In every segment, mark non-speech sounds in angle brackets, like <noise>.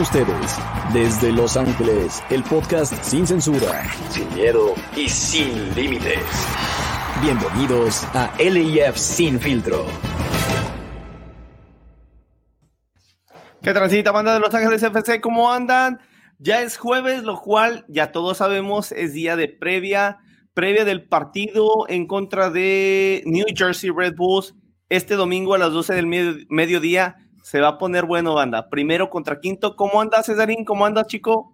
ustedes, desde Los Ángeles, el podcast sin censura, sin miedo y sin límites. Bienvenidos a LIF Sin Filtro. ¿Qué transita, banda de Los Ángeles FC? ¿Cómo andan? Ya es jueves, lo cual ya todos sabemos es día de previa, previa del partido en contra de New Jersey Red Bulls. Este domingo a las 12 del mediodía se va a poner bueno, banda. Primero contra quinto. ¿Cómo anda, Cesarín? ¿Cómo anda, chico?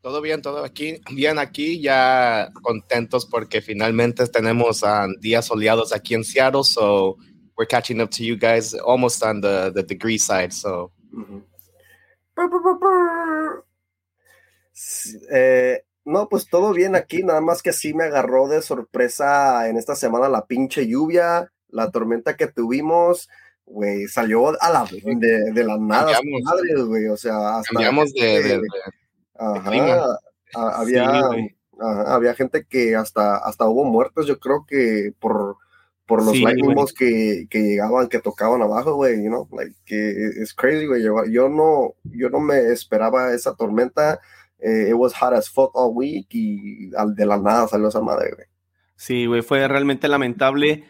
Todo bien, todo aquí, bien aquí, ya contentos porque finalmente tenemos um, días soleados aquí en Seattle, so we're catching up to you guys almost on the, the degree side, so. Eh, no, pues todo bien aquí, nada más que sí me agarró de sorpresa en esta semana la pinche lluvia, la tormenta que tuvimos, güey, salió a la, de, de la nada, madre, güey, o sea, hasta cambiamos de, ajá, había, había gente que hasta, hasta hubo muertos, yo creo que por, por los sí, que, que, llegaban, que tocaban abajo, güey, you know, like, que es crazy, güey, yo, yo, no, yo no me esperaba esa tormenta, eh, it was hot as fuck all week y de la nada salió esa madre, güey. Sí, güey, fue realmente lamentable.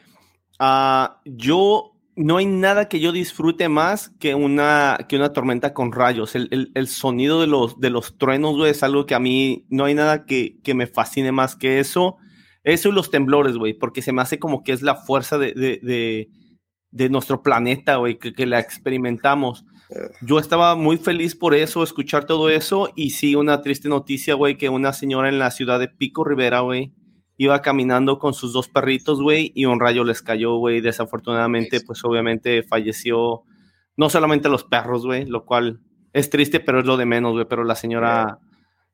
Uh, yo no hay nada que yo disfrute más que una, que una tormenta con rayos. El, el, sonido de los, de los truenos, güey, es algo que a mí no hay nada que, que, me fascine más que eso. Eso y los temblores, güey, porque se me hace como que es la fuerza de, de, de, de nuestro planeta, güey, que, que, la experimentamos. Eh. Yo estaba muy feliz por eso, escuchar todo eso. Y sí, una triste noticia, güey, que una señora en la ciudad de Pico Rivera, güey, iba caminando con sus dos perritos, güey, y un rayo les cayó, güey. Desafortunadamente, pues obviamente falleció no solamente los perros, güey, lo cual es triste, pero es lo de menos, güey. Pero la señora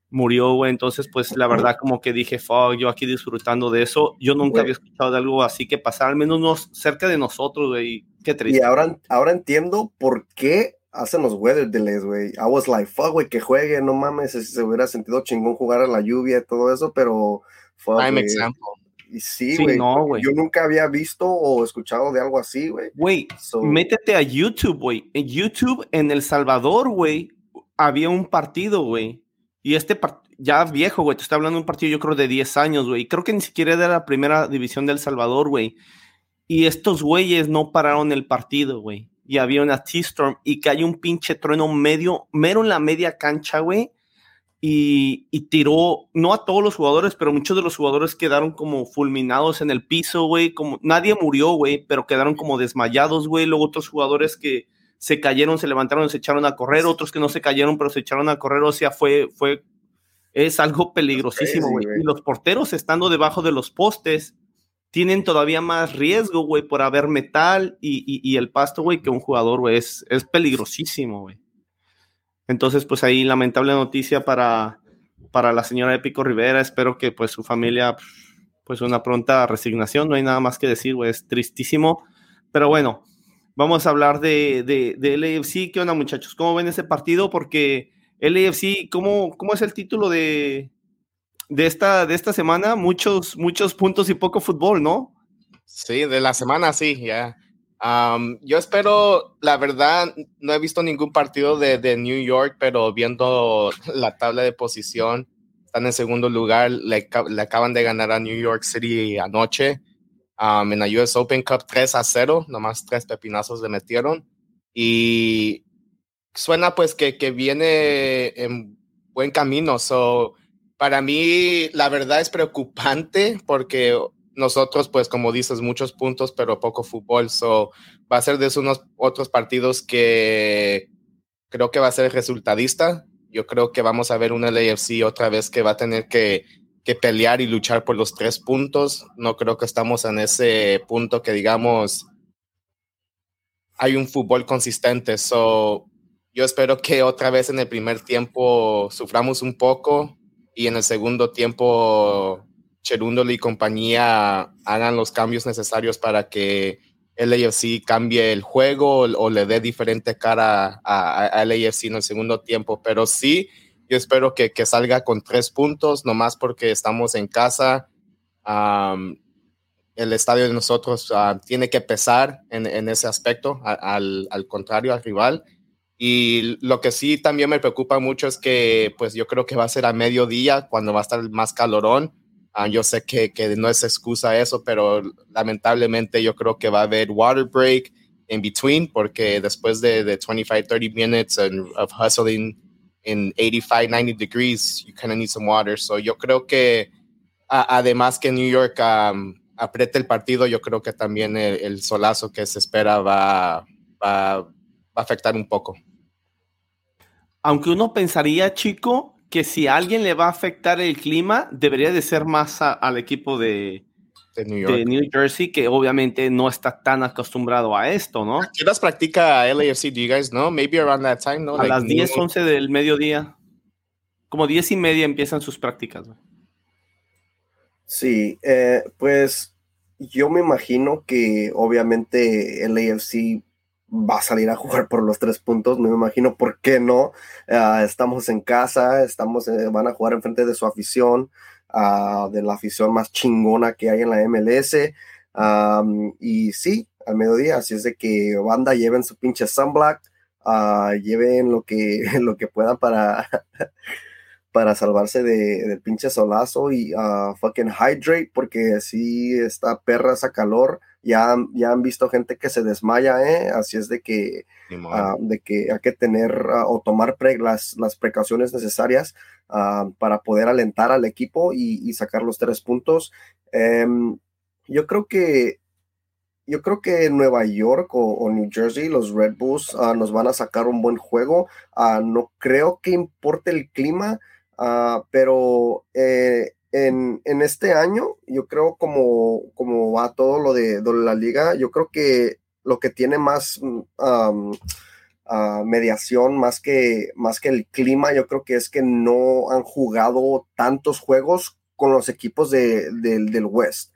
murió, güey. Entonces, pues la verdad, como que dije, fuck, yo aquí disfrutando de eso. Yo nunca había escuchado de algo así que pasara, al menos nos, cerca de nosotros, güey. Qué triste. Y ahora, ahora entiendo por qué hacen los weather delays, güey. I was like, fuck, güey, que juegue, no mames, se, se hubiera sentido chingón jugar a la lluvia y todo eso, pero Prime example. Y sí, güey. no, yo nunca había visto o escuchado de algo así, güey. Güey, métete a YouTube, güey. En YouTube, en El Salvador, güey, había un partido, güey. Y este ya viejo, güey. Te estoy hablando de un partido, yo creo, de 10 años, güey. Creo que ni siquiera era de la primera división del Salvador, güey. Y estos güeyes no pararon el partido, güey. Y había una T-Storm y que hay un pinche trueno medio, mero en la media cancha, güey y, tiró, no a todos los jugadores, pero muchos de los jugadores quedaron como fulminados en el piso, güey, como nadie murió, güey, pero quedaron como desmayados, güey, luego otros jugadores que se cayeron, se levantaron, se echaron a correr, otros que no se cayeron, pero se echaron a correr, o sea, fue, fue, es algo peligrosísimo, güey. Y los porteros estando debajo de los postes tienen todavía más riesgo, güey, por haber metal y, y, y el pasto, güey, que un jugador, güey, es, es peligrosísimo, güey. Entonces, pues ahí lamentable noticia para, para la señora de Pico Rivera. Espero que pues su familia, pues una pronta resignación. No hay nada más que decir, güey, es tristísimo. Pero bueno, vamos a hablar de, de, de LAFC. ¿Qué onda, muchachos? ¿Cómo ven ese partido? Porque LAFC, ¿cómo, cómo es el título de, de, esta, de esta semana? Muchos, muchos puntos y poco fútbol, ¿no? Sí, de la semana sí, ya yo espero, la verdad, no he visto ningún partido de, de, New York, pero viendo la tabla de posición, están en segundo lugar, le, le acaban de ganar a New York City anoche en la US Open Cup 3 a 0, nomás tres pepinazos le metieron. Y suena pues que, que viene en buen camino. So, para mí, la verdad es preocupante porque nosotros, pues como dices, muchos puntos, pero poco fútbol. So, va a ser de esos unos otros partidos que creo que va a ser resultadista. Yo creo que vamos a ver una LAFC otra vez que va a tener que, que pelear y luchar por los tres puntos. No creo que estamos en ese punto que digamos hay un fútbol consistente. So, yo espero que otra vez en el primer tiempo suframos un poco y en el segundo tiempo Cherundolo y compañía hagan los cambios necesarios para que el LAFC cambie el juego o, le dé diferente cara a, a, LAFC en el segundo tiempo. Pero sí, yo espero que, que salga con tres puntos, nomás porque estamos en casa. el estadio de nosotros ah, tiene que pesar en, en ese aspecto, al, al, contrario al rival. Y lo que sí también me preocupa mucho es que, pues yo creo que va a ser a mediodía cuando va a estar más calorón. Ah, yo sé que, que, no es excusa eso, pero lamentablemente yo creo que va a haber water break in between, porque después de, de 25, 30 minutes of hustling in 85, 90 degrees, you kind of need some water. So yo creo que, además que New York um, apriete el partido, yo creo que también el, solazo que se espera va, va, a afectar un poco. Aunque uno pensaría, chico, que si a alguien le va a afectar el clima, debería de ser más al equipo de, de, New Jersey, que obviamente no está tan acostumbrado a esto, ¿no? ¿Qué las practica LAFC? Do you guys know? Maybe around that time, ¿no? A las 10, 11 del mediodía. Como 10 y media empiezan sus prácticas. Sí, eh, pues yo me imagino que obviamente el AFC va a salir a jugar por los tres puntos, me imagino por qué no. Ah, estamos en casa, estamos, eh, van a jugar en frente de su afición, uh, de la afición más chingona que hay en la MLS. y sí, al mediodía, así es de que banda lleven su pinche sunblock, uh, lleven lo que, <laughs> lo que puedan para <laughs> para salvarse de, del pinche solazo y fucking hydrate, porque si está perra esa calor. Ya, ya han visto gente que se desmaya, ¿eh? Así es de que, uh, de que hay que tener uh, o tomar las, las, precauciones necesarias para poder alentar al equipo y, y sacar los tres puntos. Um, yo creo que yo creo que Nueva York o, New Jersey, los Red Bulls, nos van a sacar un buen juego. no creo que importe el clima. Ah, pero eh, en, este año, yo creo como, como va todo lo de, la liga, yo creo que lo que tiene más mm, ah, mediación, más que, más que el clima, yo creo que es que no han jugado tantos juegos con los equipos del West.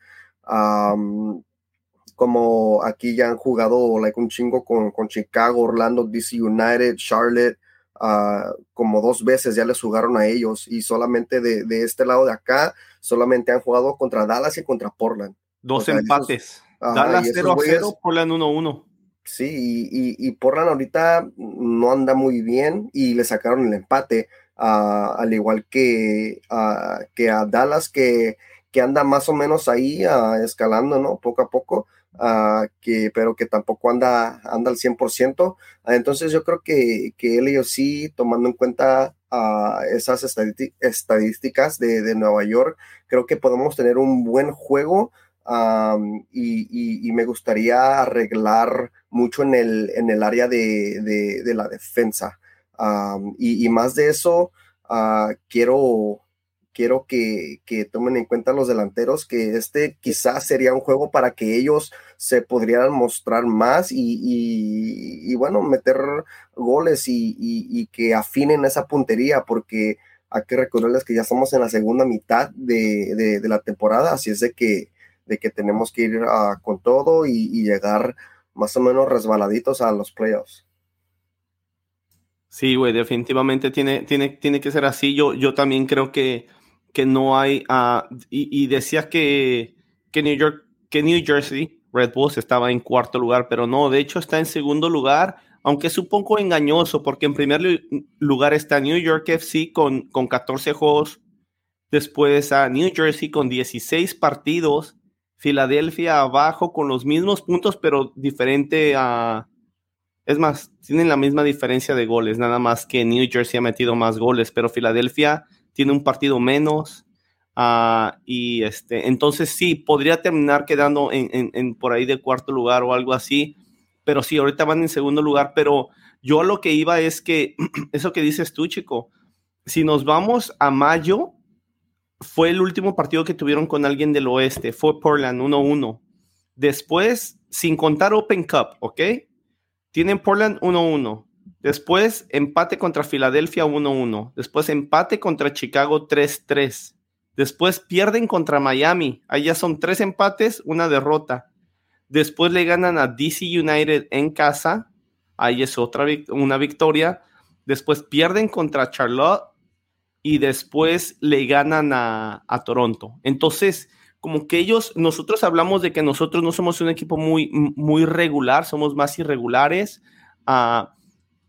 como aquí ya han jugado like, un chingo con, con Chicago, Orlando, DC United, Charlotte, como dos veces ya les jugaron a ellos y solamente de, este lado de acá, solamente han jugado contra Dallas y contra Portland. Dos empates. Dallas 0 a 0, Portland 1 1. Sí, y, Portland ahorita no anda muy bien y le sacaron el empate, al igual que, que a Dallas que, que anda más o menos ahí escalando, ¿no? Poco a poco. Ah, que, pero que tampoco anda, anda al 100%. Ah, entonces yo creo que, que él sí, tomando en cuenta uh, esas estadísticas de, de, Nueva York, creo que podemos tener un buen juego y, y, me gustaría arreglar mucho en el, en el área de, de, la defensa. y, y, más de eso, quiero quiero que, tomen en cuenta los delanteros que este quizás sería un juego para que ellos se podrían mostrar más y, bueno, meter goles y, que afinen esa puntería porque hay que recordarles que ya estamos en la segunda mitad de, la temporada, así es de que, de que tenemos que ir ah, con todo y, llegar más o menos resbaladitos a los playoffs. Sí, güey, definitivamente tiene, tiene, tiene que ser así. Yo, yo también creo que que no hay, uh, y, y, decía que, que, New York, que New Jersey, Red Bulls estaba en cuarto lugar, pero no, de hecho está en segundo lugar, aunque es un poco engañoso, porque en primer lugar está New York FC con, con 14 juegos, después a New Jersey con 16 partidos, Filadelfia abajo con los mismos puntos, pero diferente a... Es más, tienen la misma diferencia de goles, nada más que New Jersey ha metido más goles, pero Filadelfia tiene un partido menos. Ah, y este, entonces sí, podría terminar quedando en, por ahí de cuarto lugar o algo así, pero sí, ahorita van en segundo lugar, pero yo lo que iba es que, <clears throat> eso que dices tú, chico, si nos vamos a mayo, fue el último partido que tuvieron con alguien del oeste, fue Portland 1-1. Después, sin contar Open Cup, ¿ok? Tienen Portland 1-1. Después empate contra Filadelfia 1-1. Después empate contra Chicago 3-3. Después pierden contra Miami. Ya son tres empates, una derrota. Después le ganan a DC United en casa. Ahí es otra una victoria. Después pierden contra Charlotte y después le ganan a, Toronto. Entonces, como que ellos, nosotros hablamos de que nosotros no somos un equipo muy, muy regular, somos más irregulares. Uh,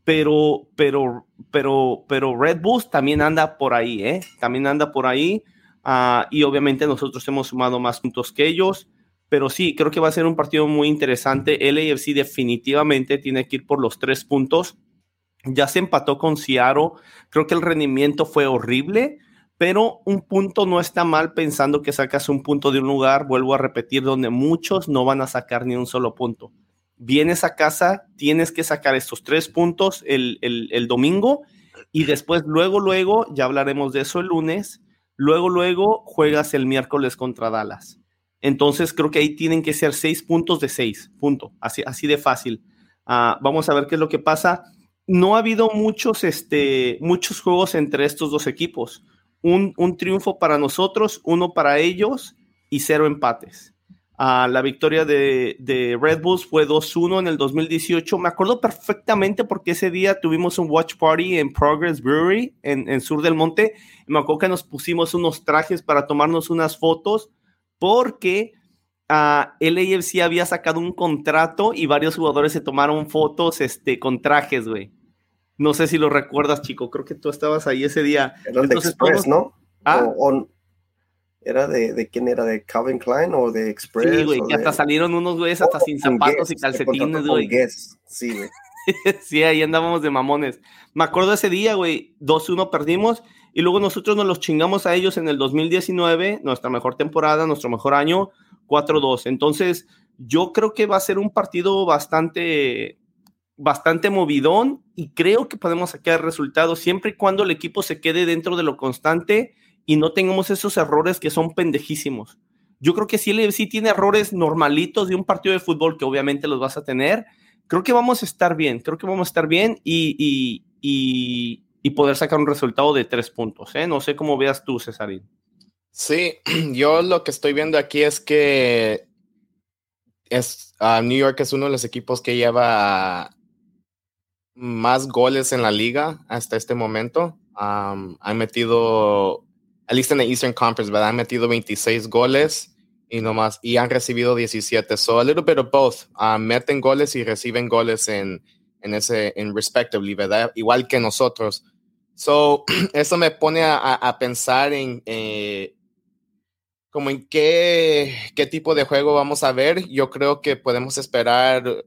pero, pero, pero, pero Red Bulls también anda por ahí, ¿eh? También anda por ahí. Ah, y obviamente nosotros hemos sumado más puntos que ellos. Pero sí, creo que va a ser un partido muy interesante. LAFC definitivamente tiene que ir por los tres puntos. Ya se empató con Seattle. Creo que el rendimiento fue horrible, pero un punto no está mal pensando que sacas un punto de un lugar, vuelvo a repetir, donde muchos no van a sacar ni un solo punto vienes a casa, tienes que sacar estos tres puntos el, domingo y después, luego, luego, ya hablaremos de eso el lunes, luego, luego juegas el miércoles contra Dallas. Entonces creo que ahí tienen que ser seis puntos de seis, punto, así, así de fácil. Ah, vamos a ver qué es lo que pasa. No ha habido muchos, este, muchos juegos entre estos dos equipos. Un, un triunfo para nosotros, uno para ellos y cero empates la victoria de, Red Bulls fue 2-1 en el 2018. Me acuerdo perfectamente porque ese día tuvimos un watch party en Progress Brewery en, Sur del Monte. Me acuerdo que nos pusimos unos trajes para tomarnos unas fotos porque el LAFC había sacado un contrato y varios jugadores se tomaron fotos este, con trajes, güey. No sé si lo recuerdas, chico. Creo que tú estabas ahí ese día. Entonces, ¿no? ¿Ah? ¿Era de, de, quién era? ¿De Calvin Klein o de Express? Sí, güey, que hasta salieron unos güeyes hasta sin zapatos y calcetines, güey. Sí, güey. <laughs> sí, ahí andábamos de mamones. Me acuerdo ese día, güey, 2-1 perdimos y luego nosotros nos los chingamos a ellos en el 2019, nuestra mejor temporada, nuestro mejor año, 4-2. Entonces, yo creo que va a ser un partido bastante, bastante movidón y creo que podemos sacar resultados siempre y cuando el equipo se quede dentro de lo constante y no tengamos esos errores que son pendejísimos. Yo creo que si el sí tiene errores normalitos de un partido de fútbol, que obviamente los vas a tener, creo que vamos a estar bien, creo que vamos a estar bien y, y, poder sacar un resultado de tres puntos. ¿eh? No sé cómo veas tú, Cesarín. Sí, <clears throat> yo lo que estoy viendo aquí es que es, uh, New York es uno de los equipos que lleva más goles en la liga hasta este momento. Han metido at least en la Eastern Conference, ¿verdad? Han metido 26 goles y nomás, y han recibido 17. So a little bit of both. Uh, meten goles y reciben goles en, en ese, en respectively, ¿verdad? Igual que nosotros. So, <clears throat> eso me pone a, a pensar en, eh, como en qué, qué tipo de juego vamos a ver. Yo creo que podemos esperar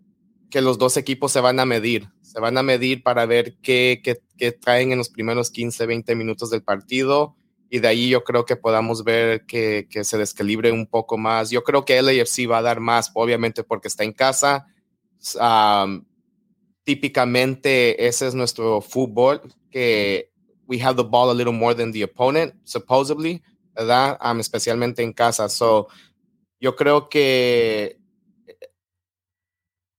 que los dos equipos se van a medir. Se van a medir para ver qué, qué, qué traen en los primeros 15, 20 minutos del partido y de ahí yo creo que podamos ver que, que, se descalibre un poco más. Yo creo que LAFC va a dar más, obviamente porque está en casa. típicamente ese es nuestro fútbol, que we have the ball a little more than the opponent, supposedly, ¿verdad? especialmente en casa. So, yo creo que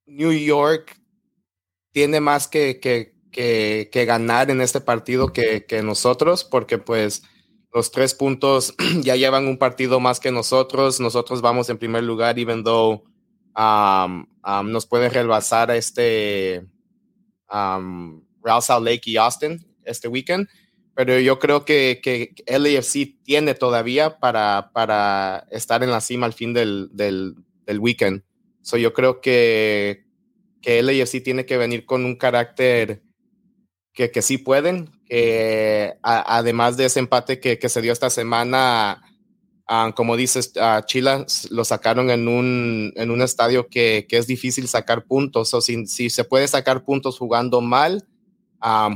New York tiene más que, que, que, ganar en este partido que nosotros, porque pues los tres puntos <clears throat> ya llevan un partido más que nosotros. Nosotros vamos en primer lugar, even though um, um, nos puede rebasar este um, Real Salt Lake y Austin este weekend. Pero yo creo que, que LAFC tiene todavía para, para estar en la cima al fin del, del, del weekend. So yo creo que, que LAFC tiene que venir con un carácter que, que sí pueden, además de ese empate que, que se dio esta semana, como dices, a Chile lo sacaron en un, en un estadio que, que, es difícil sacar puntos, o si, si, se puede sacar puntos jugando mal,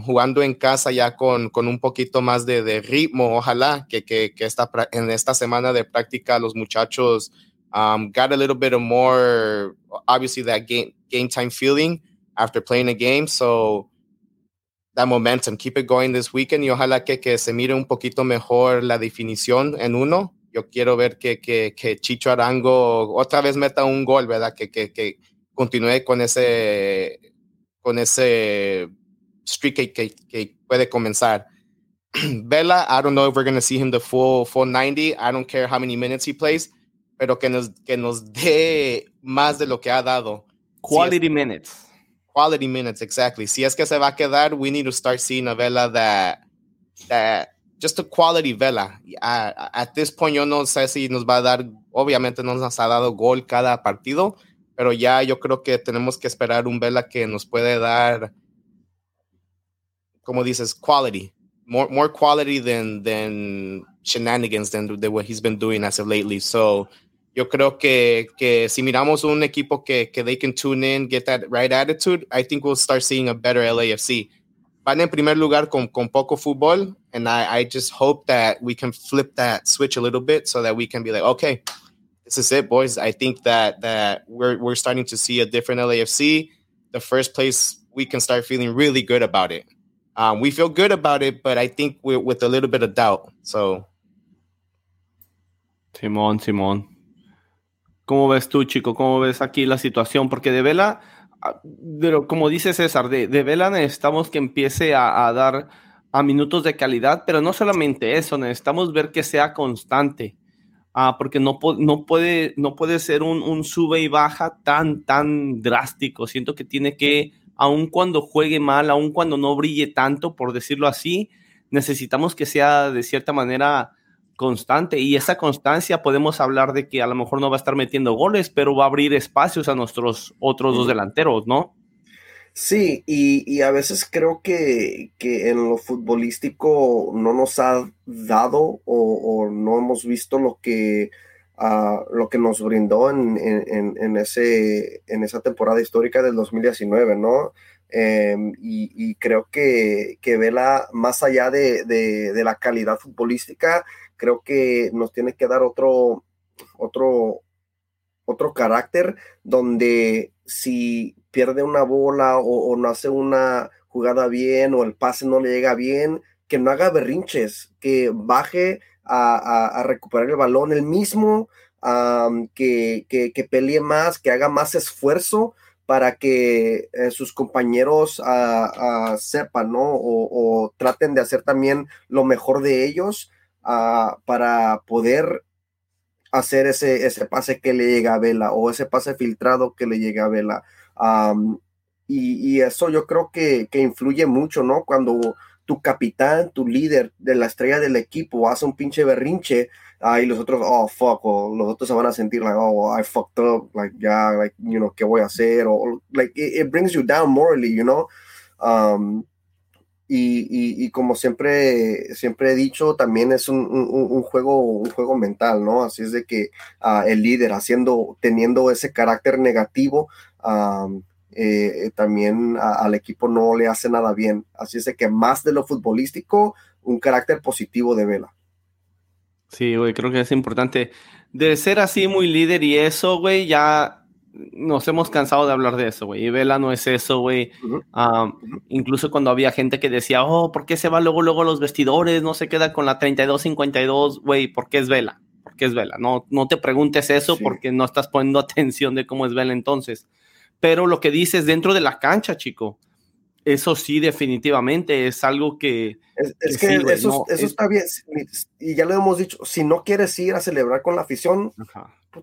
jugando en casa ya con, con un poquito más de, de ritmo, ojalá que, que esta, en esta semana de práctica los muchachos um, got a little bit of more, obviously that game, game time feeling after playing a game, so that momentum, keep it going this weekend y ojalá que, que se mire un poquito mejor la definición en uno. Yo quiero ver que, que, que Chicho Arango otra vez meta un gol, ¿verdad? Que, que, que continúe con ese, con ese streak que, que, que puede comenzar. <clears throat> Vela, I don't know if we're going to see him the full, full 90. I don't care how many minutes he plays, pero que nos, que nos dé más de lo que ha dado. Quality minutes quality minutes, exactly. Si es que se va a quedar, we need to start seeing a Vela that, that just a quality Vela. Uh, at this point, yo no sé si nos va a dar, obviamente no nos ha dado gol cada partido, pero ya yo creo que tenemos que esperar un Vela que nos puede dar como dices, quality, more more quality than than shenanigans than, than what he's been doing as of lately. So yo creo que, que si miramos un equipo que, que they can tune in, get that right attitude, I think we'll start seeing a better LAFC. Van en primer lugar con, con poco fútbol, and I, I just hope that we can flip that switch a little bit so that we can be like, okay, this is it, boys. I think that that we're we're starting to see a different LAFC. The first place we can start feeling really good about it. Um, we feel good about it, but I think we're with a little bit of doubt. So, Simón, Simón. ¿Cómo ves tú, chico? ¿Cómo ves aquí la situación? Porque de Vela, ah, pero como dice César, de, de Vela necesitamos que empiece a, a, dar a minutos de calidad, pero no solamente eso, necesitamos ver que sea constante. Ah, porque no, no, puede, no puede ser un, un, sube y baja tan, tan drástico. Siento que tiene que, aun cuando juegue mal, aun cuando no brille tanto, por decirlo así, necesitamos que sea de cierta manera constante y esa constancia podemos hablar de que a lo mejor no va a estar metiendo goles, pero va a abrir espacios a nuestros otros dos delanteros, ¿no? Sí, y, y a veces creo que, que, en lo futbolístico no nos ha dado o, o no hemos visto lo que, uh, lo que nos brindó en, en, en, ese, en esa temporada histórica del 2019, ¿no? Eh, y, y, creo que, que Vela, más allá de, de, de la calidad futbolística, creo que nos tiene que dar otro, otro, otro carácter donde si pierde una bola o, no hace una jugada bien o el pase no le llega bien, que no haga berrinches, que baje a, recuperar el balón el mismo, que, que, pelee más, que haga más esfuerzo para que eh, sus compañeros uh, uh, sepan, ¿no? O, traten de hacer también lo mejor de ellos uh, para poder hacer ese, ese pase que le llega a Vela o ese pase filtrado que le llega a Vela. Y, eso yo creo que, que, influye mucho, ¿no? Cuando tu capitán, tu líder de la estrella del equipo hace un pinche berrinche uh, los otros, oh, fuck, o los otros se van a sentir like, oh, I fucked up, like, ya, like, you know, ¿qué voy a hacer? O, like, it, it brings you down morally, you know? Um, y, y, y, como siempre, siempre he dicho, también es un, juego, un juego mental, ¿no? Así es de que uh, el líder haciendo, teniendo ese carácter negativo, um, eh, también al equipo no le hace nada bien. Así es de que más de lo futbolístico, un carácter positivo de Vela. Sí, güey, creo que es importante. De ser así muy líder y eso, güey, ya nos hemos cansado de hablar de eso, güey. Y Vela no es eso, güey. Uh -huh. um, uh -huh. Incluso cuando había gente que decía, oh, ¿por qué se va luego, luego a los vestidores? No se queda con la 32-52, güey, ¿por qué es Vela? ¿Por qué es Vela? No, no te preguntes eso sí. porque no estás poniendo <laughs> atención de cómo es Vela entonces. Pero lo que dices dentro de la cancha, chico, eso sí, definitivamente es algo que. Es, es que, que sí, eso, no, eso es... está bien. Y ya lo hemos dicho: si no quieres ir a celebrar con la afición,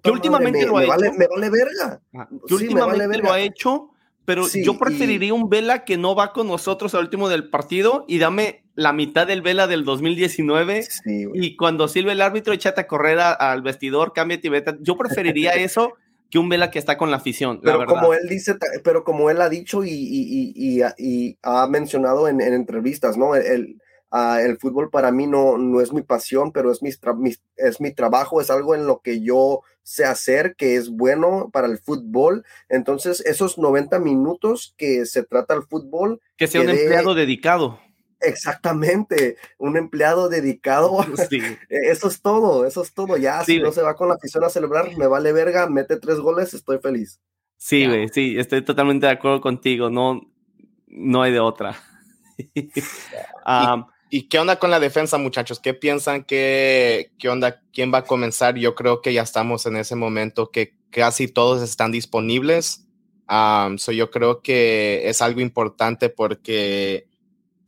que últimamente me, lo ha me hecho. Vale, me vale verga. Que sí, últimamente vale verga. lo ha hecho, pero sí, yo preferiría y... un Vela que no va con nosotros al último del partido y dame la mitad del Vela del 2019 sí, y cuando sirve el árbitro échate a correr a, al vestidor, cámbiate y vete. Yo preferiría <laughs> eso que un Vela que está con la afición. Pero la como él dice, pero como él ha dicho y, y, y, y ha mencionado en, en, entrevistas, ¿no? El, uh, el fútbol para mí no, no es mi pasión, pero es mi, mi, es mi trabajo, es algo en lo que yo sé hacer, que es bueno para el fútbol. Entonces, esos 90 minutos que se trata el fútbol. Que sea un empleado dedicado. Exactamente, un empleado dedicado. <laughs> Sí. Eso es todo, eso es todo. Ya, sí, si no se va con la afición a celebrar, me vale verga, mete tres goles, estoy feliz. Sí, güey, sí, estoy totalmente de acuerdo contigo. No, no hay de otra. um, <laughs> ¿Y, ¿Y, qué onda con la defensa, muchachos? ¿Qué piensan que, qué onda? ¿Quién va a comenzar? Yo creo que ya estamos en ese momento que casi todos están disponibles. Um, so yo creo que es algo importante porque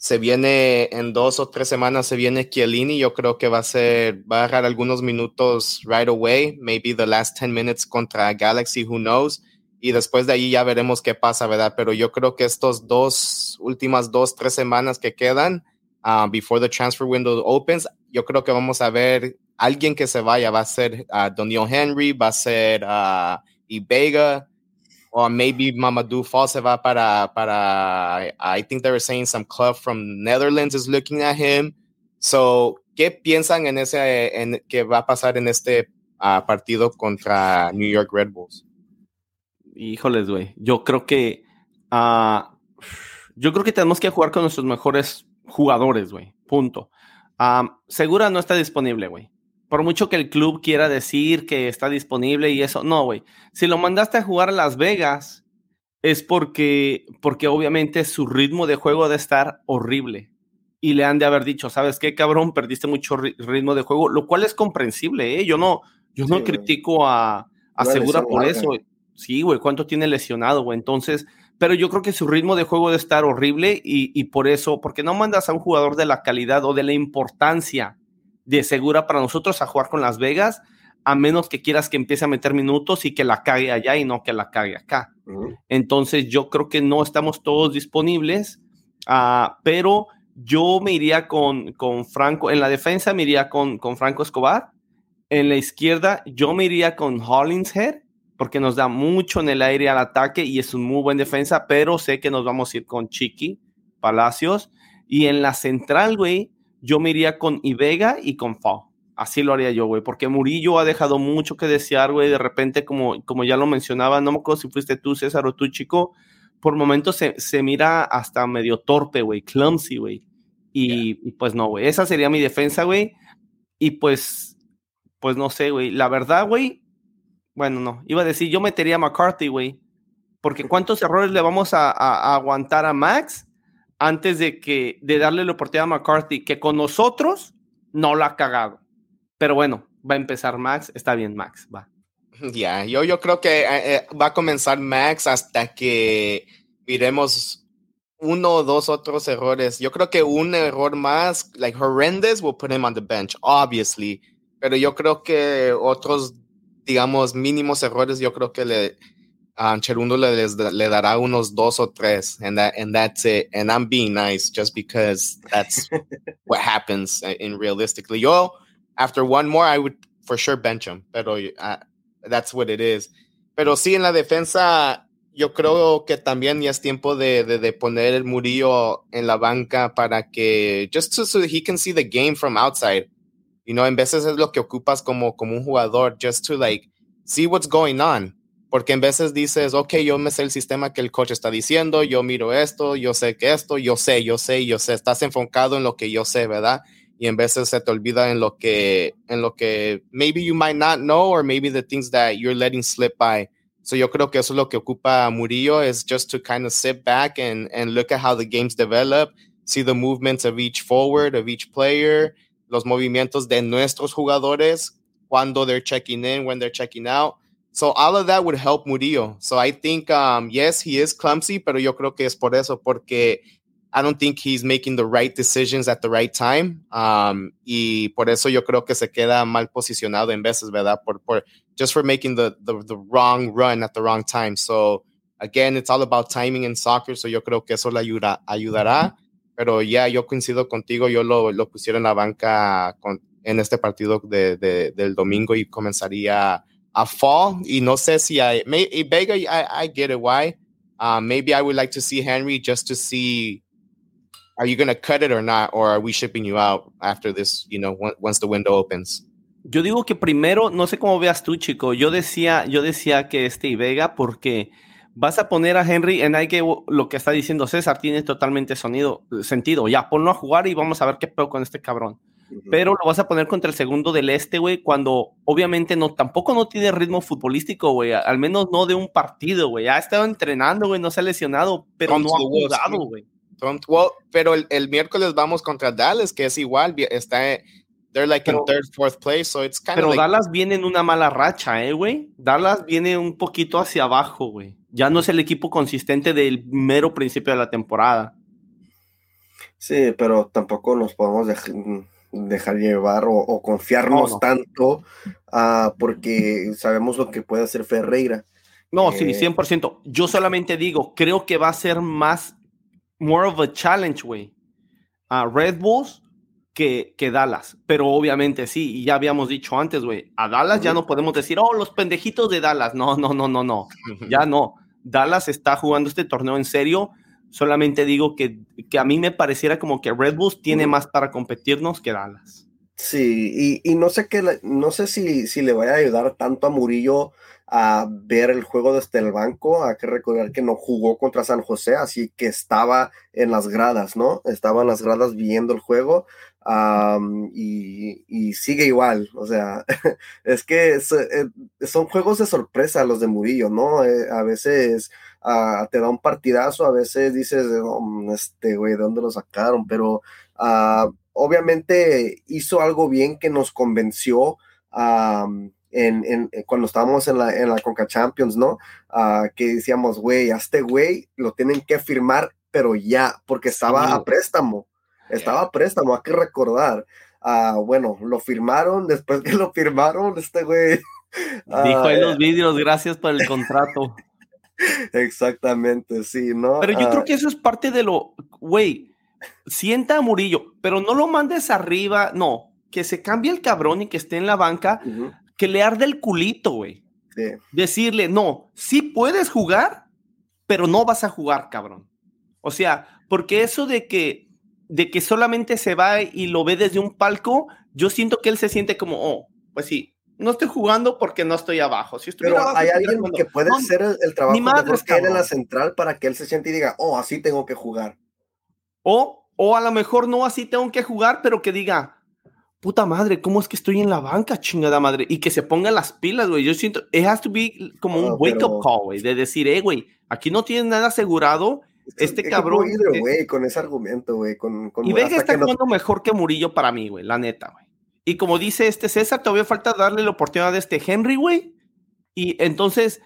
se viene en dos o tres semanas, se viene Chiellini, yo creo que va a ser, va a agarrar algunos minutos right away, maybe the last 10 minutes contra Galaxy, who knows, y después de ahí ya veremos qué pasa, ¿verdad? Pero yo creo que estos dos, últimas dos, tres semanas que quedan, uh, before the transfer window opens, yo creo que vamos a ver alguien que se vaya, va a ser uh, Henry, va a ser uh, Ibega, or maybe Mamadou Fall se va para, para, I think they were saying some club from Netherlands is looking at him. So, ¿qué piensan en ese, en que va a pasar en este uh, partido contra New York Red Bulls? Híjoles, güey. Yo creo que, uh, yo creo que tenemos que jugar con nuestros mejores jugadores, güey. Punto. Um, Segura no está disponible, güey por mucho que el club quiera decir que está disponible y eso, no, güey. Si lo mandaste a jugar a Las Vegas, es porque, porque obviamente su ritmo de juego debe estar horrible. Y le han de haber dicho, ¿sabes qué, cabrón? Perdiste mucho ritmo de juego, lo cual es comprensible, ¿eh? Yo no, yo no critico a, a Segura por eso. Sí, güey, ¿cuánto tiene lesionado, güey? Entonces, pero yo creo que su ritmo de juego debe estar horrible y, y por eso, porque no mandas a un jugador de la calidad o de la importancia de segura para nosotros a jugar con Las Vegas, a menos que quieras que empiece a meter minutos y que la cague allá y no que la cague acá. Entonces yo creo que no estamos todos disponibles, uh, pero yo me iría con, con Franco, en la defensa me iría con, con Franco Escobar, en la izquierda yo me iría con Hollingshead, porque nos da mucho en el aire al ataque y es un muy buen defensa, pero sé que nos vamos a ir con Chiqui Palacios. Y en la central, güey, yo me iría con Ivega y con Fao. Así lo haría yo, güey, porque Murillo ha dejado mucho que desear, güey. De repente, como, como ya lo mencionaba, no me acuerdo si fuiste tú, César, o tú, chico, por momentos se, se mira hasta medio torpe, güey, clumsy, güey. Y, y, pues no, güey, esa sería mi defensa, güey. Y pues, pues no sé, güey. La verdad, güey, bueno, no, iba a decir, yo metería a McCarthy, güey. Porque cuántos errores le vamos a, a, a aguantar a Max antes de que de darle la oportunidad a McCarthy, que con nosotros no lo ha cagado. Pero bueno, va a empezar Max, está bien Max, va. <laughs> Ya, yo, yo creo que eh, eh, va a comenzar Max hasta que miremos uno o dos otros errores. Yo creo que un error más, like horrendous, will put him on the bench, obviously. Pero yo creo que otros, digamos, mínimos errores, yo creo que le, um, Cherundo le, le dará unos dos o tres, and that and that's it. And I'm being nice just because that's <laughs> what happens in realistically. Yo, after one more, I would for sure bench him, pero uh, that's what it is. Pero sí, en la defensa, yo creo que también ya es tiempo de, de, de poner el Murillo en la banca para que, just so, so he can see the game from outside. You know, en veces es lo que ocupas como, como un jugador, just to like see what's going on porque en veces dices, ok, yo me sé el sistema que el coach está diciendo, yo miro esto, yo sé que esto, yo sé, yo sé, yo sé, estás enfocado en lo que yo sé, ¿verdad? Y en veces se te olvida en lo que, en lo que maybe you might not know or maybe the things that you're letting slip by. So yo creo que eso es lo que ocupa Murillo, is just to kind of sit back and, and look at how the games develop, see the movements of each forward, of each player, los movimientos de nuestros jugadores, cuando they're checking in, when they're checking out So all of that would help Murillo. So I think, um, yes, he is clumsy, pero yo creo que es por eso, porque I don't think he's making the right decisions at the right time. Um, y por eso yo creo que se queda mal posicionado en veces, ¿verdad? Por, por, just for making the, the, the wrong run at the wrong time. So again, it's all about timing in soccer. So yo creo que eso le ayuda, ayudará. Pero ya yeah, yo coincido contigo, yo lo, lo pusiera en la banca con, en este partido de, de, del domingo y comenzaría a fall. Y no sé si I, may, Vega, I, I get it. Why? Uh, maybe I would like to see Henry just to see are you going to cut it or not, or are we shipping you out after this, you know, once the window opens? Yo digo que primero, no sé cómo veas tú, chico. Yo decía, yo decía que este Vega, porque vas a poner a Henry en que lo que está diciendo César tiene totalmente sonido, sentido. Ya, ponlo a jugar y vamos a ver qué pedo con este cabrón pero lo vas a poner contra el segundo del este, güey, cuando obviamente no, tampoco no tiene ritmo futbolístico, güey, al menos no de un partido, güey, ha estado entrenando, güey, no se ha lesionado, pero no ha jugado, güey. pero el, el, miércoles vamos contra Dallas, que es igual, está, they're like pero, in third, fourth place, so it's kind Pero like, Dallas viene en una mala racha, eh, güey, Dallas viene un poquito hacia abajo, güey, ya no es el equipo consistente del mero principio de la temporada. Sí, pero tampoco nos podemos dejar dejar llevar o, confiarnos tanto uh, porque sabemos lo que puede hacer Ferreira. No, sí, 100%. Eh, Yo solamente digo, creo que va a ser más, more of a challenge, güey, a Red Bulls que, que, Dallas. Pero obviamente sí, y ya habíamos dicho antes, güey, a Dallas ya no podemos decir, oh, los pendejitos de Dallas. No, no, no, no, no, ya no. Dallas está jugando este torneo en serio. Solamente digo que, que a mí me pareciera como que Red Bulls tiene más para competirnos que Dallas. Sí, y, no sé qué, no sé si, si le vaya a ayudar tanto a Murillo a ver el juego desde el banco. Hay que recordar que no jugó contra San José, así que estaba en las gradas, ¿no? Estaba en las gradas viendo el juego y, sigue igual. O sea, <laughs> es que eh, son juegos de sorpresa los de Murillo, ¿no? Eh, a veces te da un partidazo, a veces dices, este güey, ¿de dónde lo sacaron? Pero ah, obviamente hizo algo bien que nos convenció en, eh, cuando estábamos en la, en la Conca Champions, ¿no? Ah, que decíamos, güey, a este güey lo tienen que firmar, pero ya, porque estaba a préstamo, estaba a préstamo, hay que recordar. Ah, bueno, lo firmaron, después que lo firmaron, este güey... <laughs> Dijo en los vídeos, gracias por el contrato. Exactamente, sí, ¿no? Pero yo creo que eso es parte de lo, güey, sienta a Murillo, pero no lo mandes arriba, no, que se cambie el cabrón y que esté en la banca, que le arde el culito, güey. Decirle, no, sí puedes jugar, pero no vas a jugar, cabrón. O sea, porque eso de que, de que solamente se va y lo ve desde un palco, yo siento que él se siente como, oh, pues sí, no estoy jugando porque no estoy abajo. Si pero hay alguien que puede hacer el, trabajo mejor que él en la central para que él se siente y diga, oh, así tengo que jugar. O, o a lo mejor no así tengo que jugar, pero que diga, puta madre, ¿cómo es que estoy en la banca, chingada madre? Y que se ponga las pilas, güey. Yo siento, it has to be como un wake up call, güey, de decir, eh, güey, aquí no tienes nada asegurado. Este cabrón. güey, con ese argumento, güey. Con, y Vega está jugando mejor que Murillo para mí, güey, la neta, güey. Y como dice este César, todavía falta darle la oportunidad a este Henry, güey. Y entonces,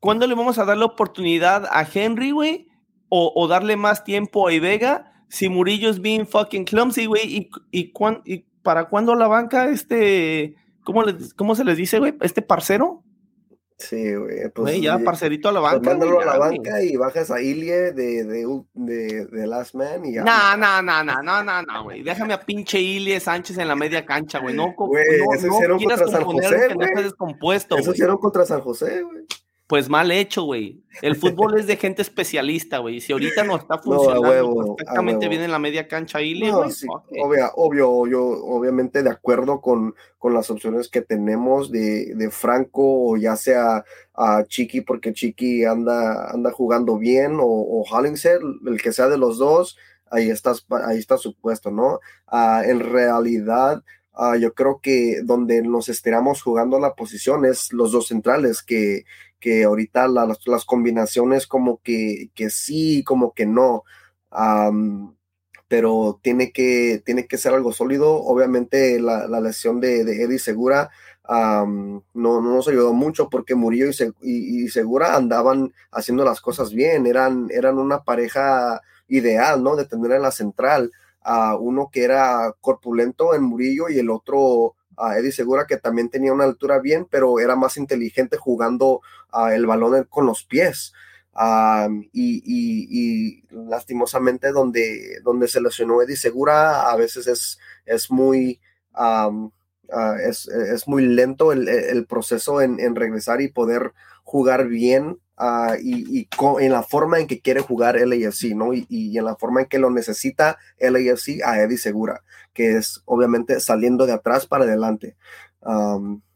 ¿cuándo le vamos a dar la oportunidad a Henry, güey? O, darle más tiempo a Vega si Murillo es bien fucking clumsy, güey, y, y, y, para cuándo la banca, este, ¿cómo, ¿cómo se les dice, güey? ¿Este parcero? Sí, güey. Pues, ya, parcerito a la banca. Pues mándalo a la banca y bajas a Ilie de, de, de, de, Last Man y ya. No, no, no, no, no, no, no, güey. Déjame a pinche Ilie Sánchez en la media cancha, güey. No, güey, no, eso hicieron contra San José, güey. Eso hicieron contra San José, güey pues mal hecho, güey. El fútbol es de gente especialista, güey. Si ahorita no está <laughs> funcionando perfectamente bien en la media cancha, ahí, no, obvio, obvio, yo obviamente de acuerdo con, con las opciones que tenemos de, de, Franco o ya sea a Chiqui, porque Chiqui anda, anda jugando bien, o, o Hollingshead, el que sea de los dos, ahí, estás, ahí está su puesto, ¿no? Ah, en realidad, ah, yo creo que donde nos estiramos jugando la posición es los dos centrales, que, que ahorita las, combinaciones como que, que, sí, como que no. pero tiene que, tiene que ser algo sólido. Obviamente la, lesión de, Eddie Segura no, no, nos ayudó mucho porque Murillo y, Segura andaban haciendo las cosas bien, eran, eran una pareja ideal, ¿no? De tener en la central a uno que era corpulento en Murillo y el otro a Eddie Segura, que también tenía una altura bien, pero era más inteligente jugando el balón con los pies. y, lastimosamente donde, donde se lesionó Eddie Segura a veces es, es muy es, muy lento el, proceso en, regresar y poder jugar bien y, en la forma en que quiere jugar LAFC, ¿no? Y, en la forma en que lo necesita LAFC a Eddie Segura, que es obviamente saliendo de atrás para adelante.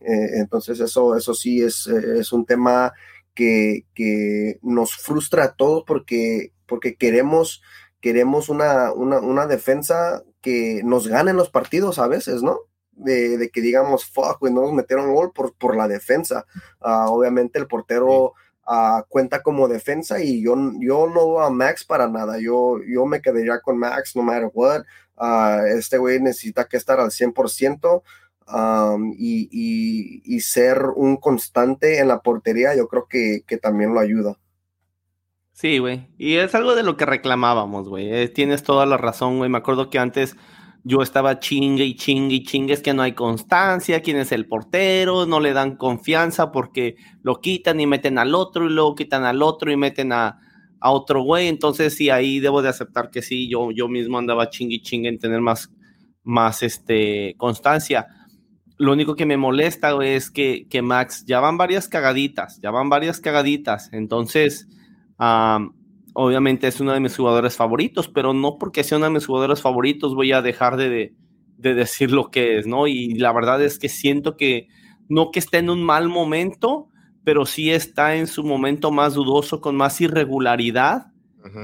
Eh, entonces eso, eso sí es, es un tema que, que, nos frustra a todos porque, porque queremos, queremos una, una, una defensa que nos gane los partidos a veces, ¿no? De, que digamos, fuck, no nos metieron gol por, por la defensa. Ah, obviamente el portero cuenta como defensa y yo, yo no a Max para nada. Yo, yo me quedaría con Max no matter what. Uh, este güey necesita que estar al 100% um, y, y, y, ser un constante en la portería, yo creo que, que también lo ayuda. Sí, güey. Y es algo de lo que reclamábamos, güey. Eh, tienes toda la razón, güey. Me acuerdo que antes yo estaba chingue y chingue y chingue, es que no hay constancia, quién es el portero, no le dan confianza porque lo quitan y meten al otro y luego quitan al otro y meten a, otro güey, entonces sí, ahí debo de aceptar que sí, yo, yo mismo andaba chingue y chingue en tener más, más este, constancia. lo único que me molesta es que, que, Max, ya van varias cagaditas, ya van varias cagaditas. Entonces, obviamente es uno de mis jugadores favoritos, pero no porque sea uno de mis jugadores favoritos voy a dejar de, de, decir lo que es, ¿no? Y la verdad es que siento que no que esté en un mal momento, pero sí está en su momento más dudoso, con más irregularidad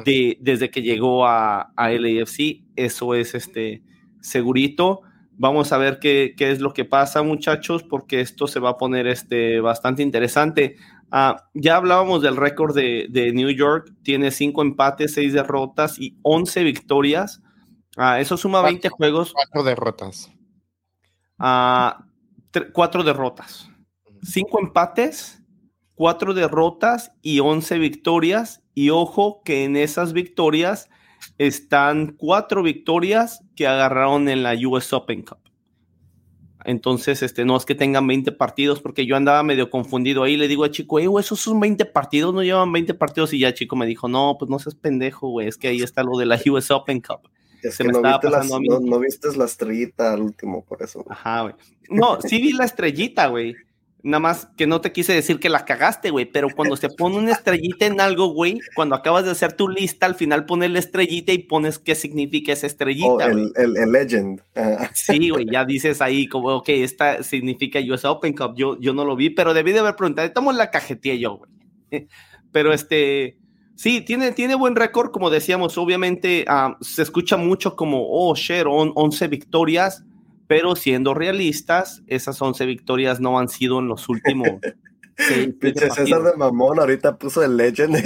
de, desde que llegó a, a LAFC. Eso es este segurito. Vamos a ver qué, qué, es lo que pasa, muchachos, porque esto se va a poner este, bastante interesante. Ah, ya hablábamos del récord de, de, New York, tiene cinco empates, seis derrotas y 11 victorias. Ah, eso suma 20 juegos. Cuatro derrotas. Ah, cuatro derrotas. Cinco empates, cuatro derrotas y 11 victorias. Y ojo que en esas victorias están cuatro victorias que agarraron en la US Open Cup. Entonces, este, no es que tengan 20 partidos, porque yo andaba medio confundido ahí. Le digo a Chico, eh, esos son 20 partidos, no llevan 20 partidos. Y ya Chico me dijo, no, pues no seas pendejo, güey, es que ahí está lo de la <laughs> US Open Cup. Es que no, viste no, viste la estrellita al último, por eso. Ajá, güey. No, sí vi la estrellita, güey. Nada más que no te quise decir que la cagaste, güey, pero cuando se pone una estrellita en algo, güey, cuando acabas de hacer tu lista, al final pones la estrellita y pones qué significa esa estrellita. Oh, el, el, legend. Ah. Sí, güey, ya dices ahí como, ok, esta significa US Open Cup. Yo, yo no lo vi, pero debí de haber preguntado. Estamos la cajetilla yo, güey. <laughs> Pero este, sí, tiene, tiene buen récord, como decíamos, obviamente ah, se escucha mucho como, oh, share, 11 victorias pero siendo realistas, esas 11 victorias no han sido en los últimos. <laughs> Pinche César de Mamón ahorita puso el Legend <laughs>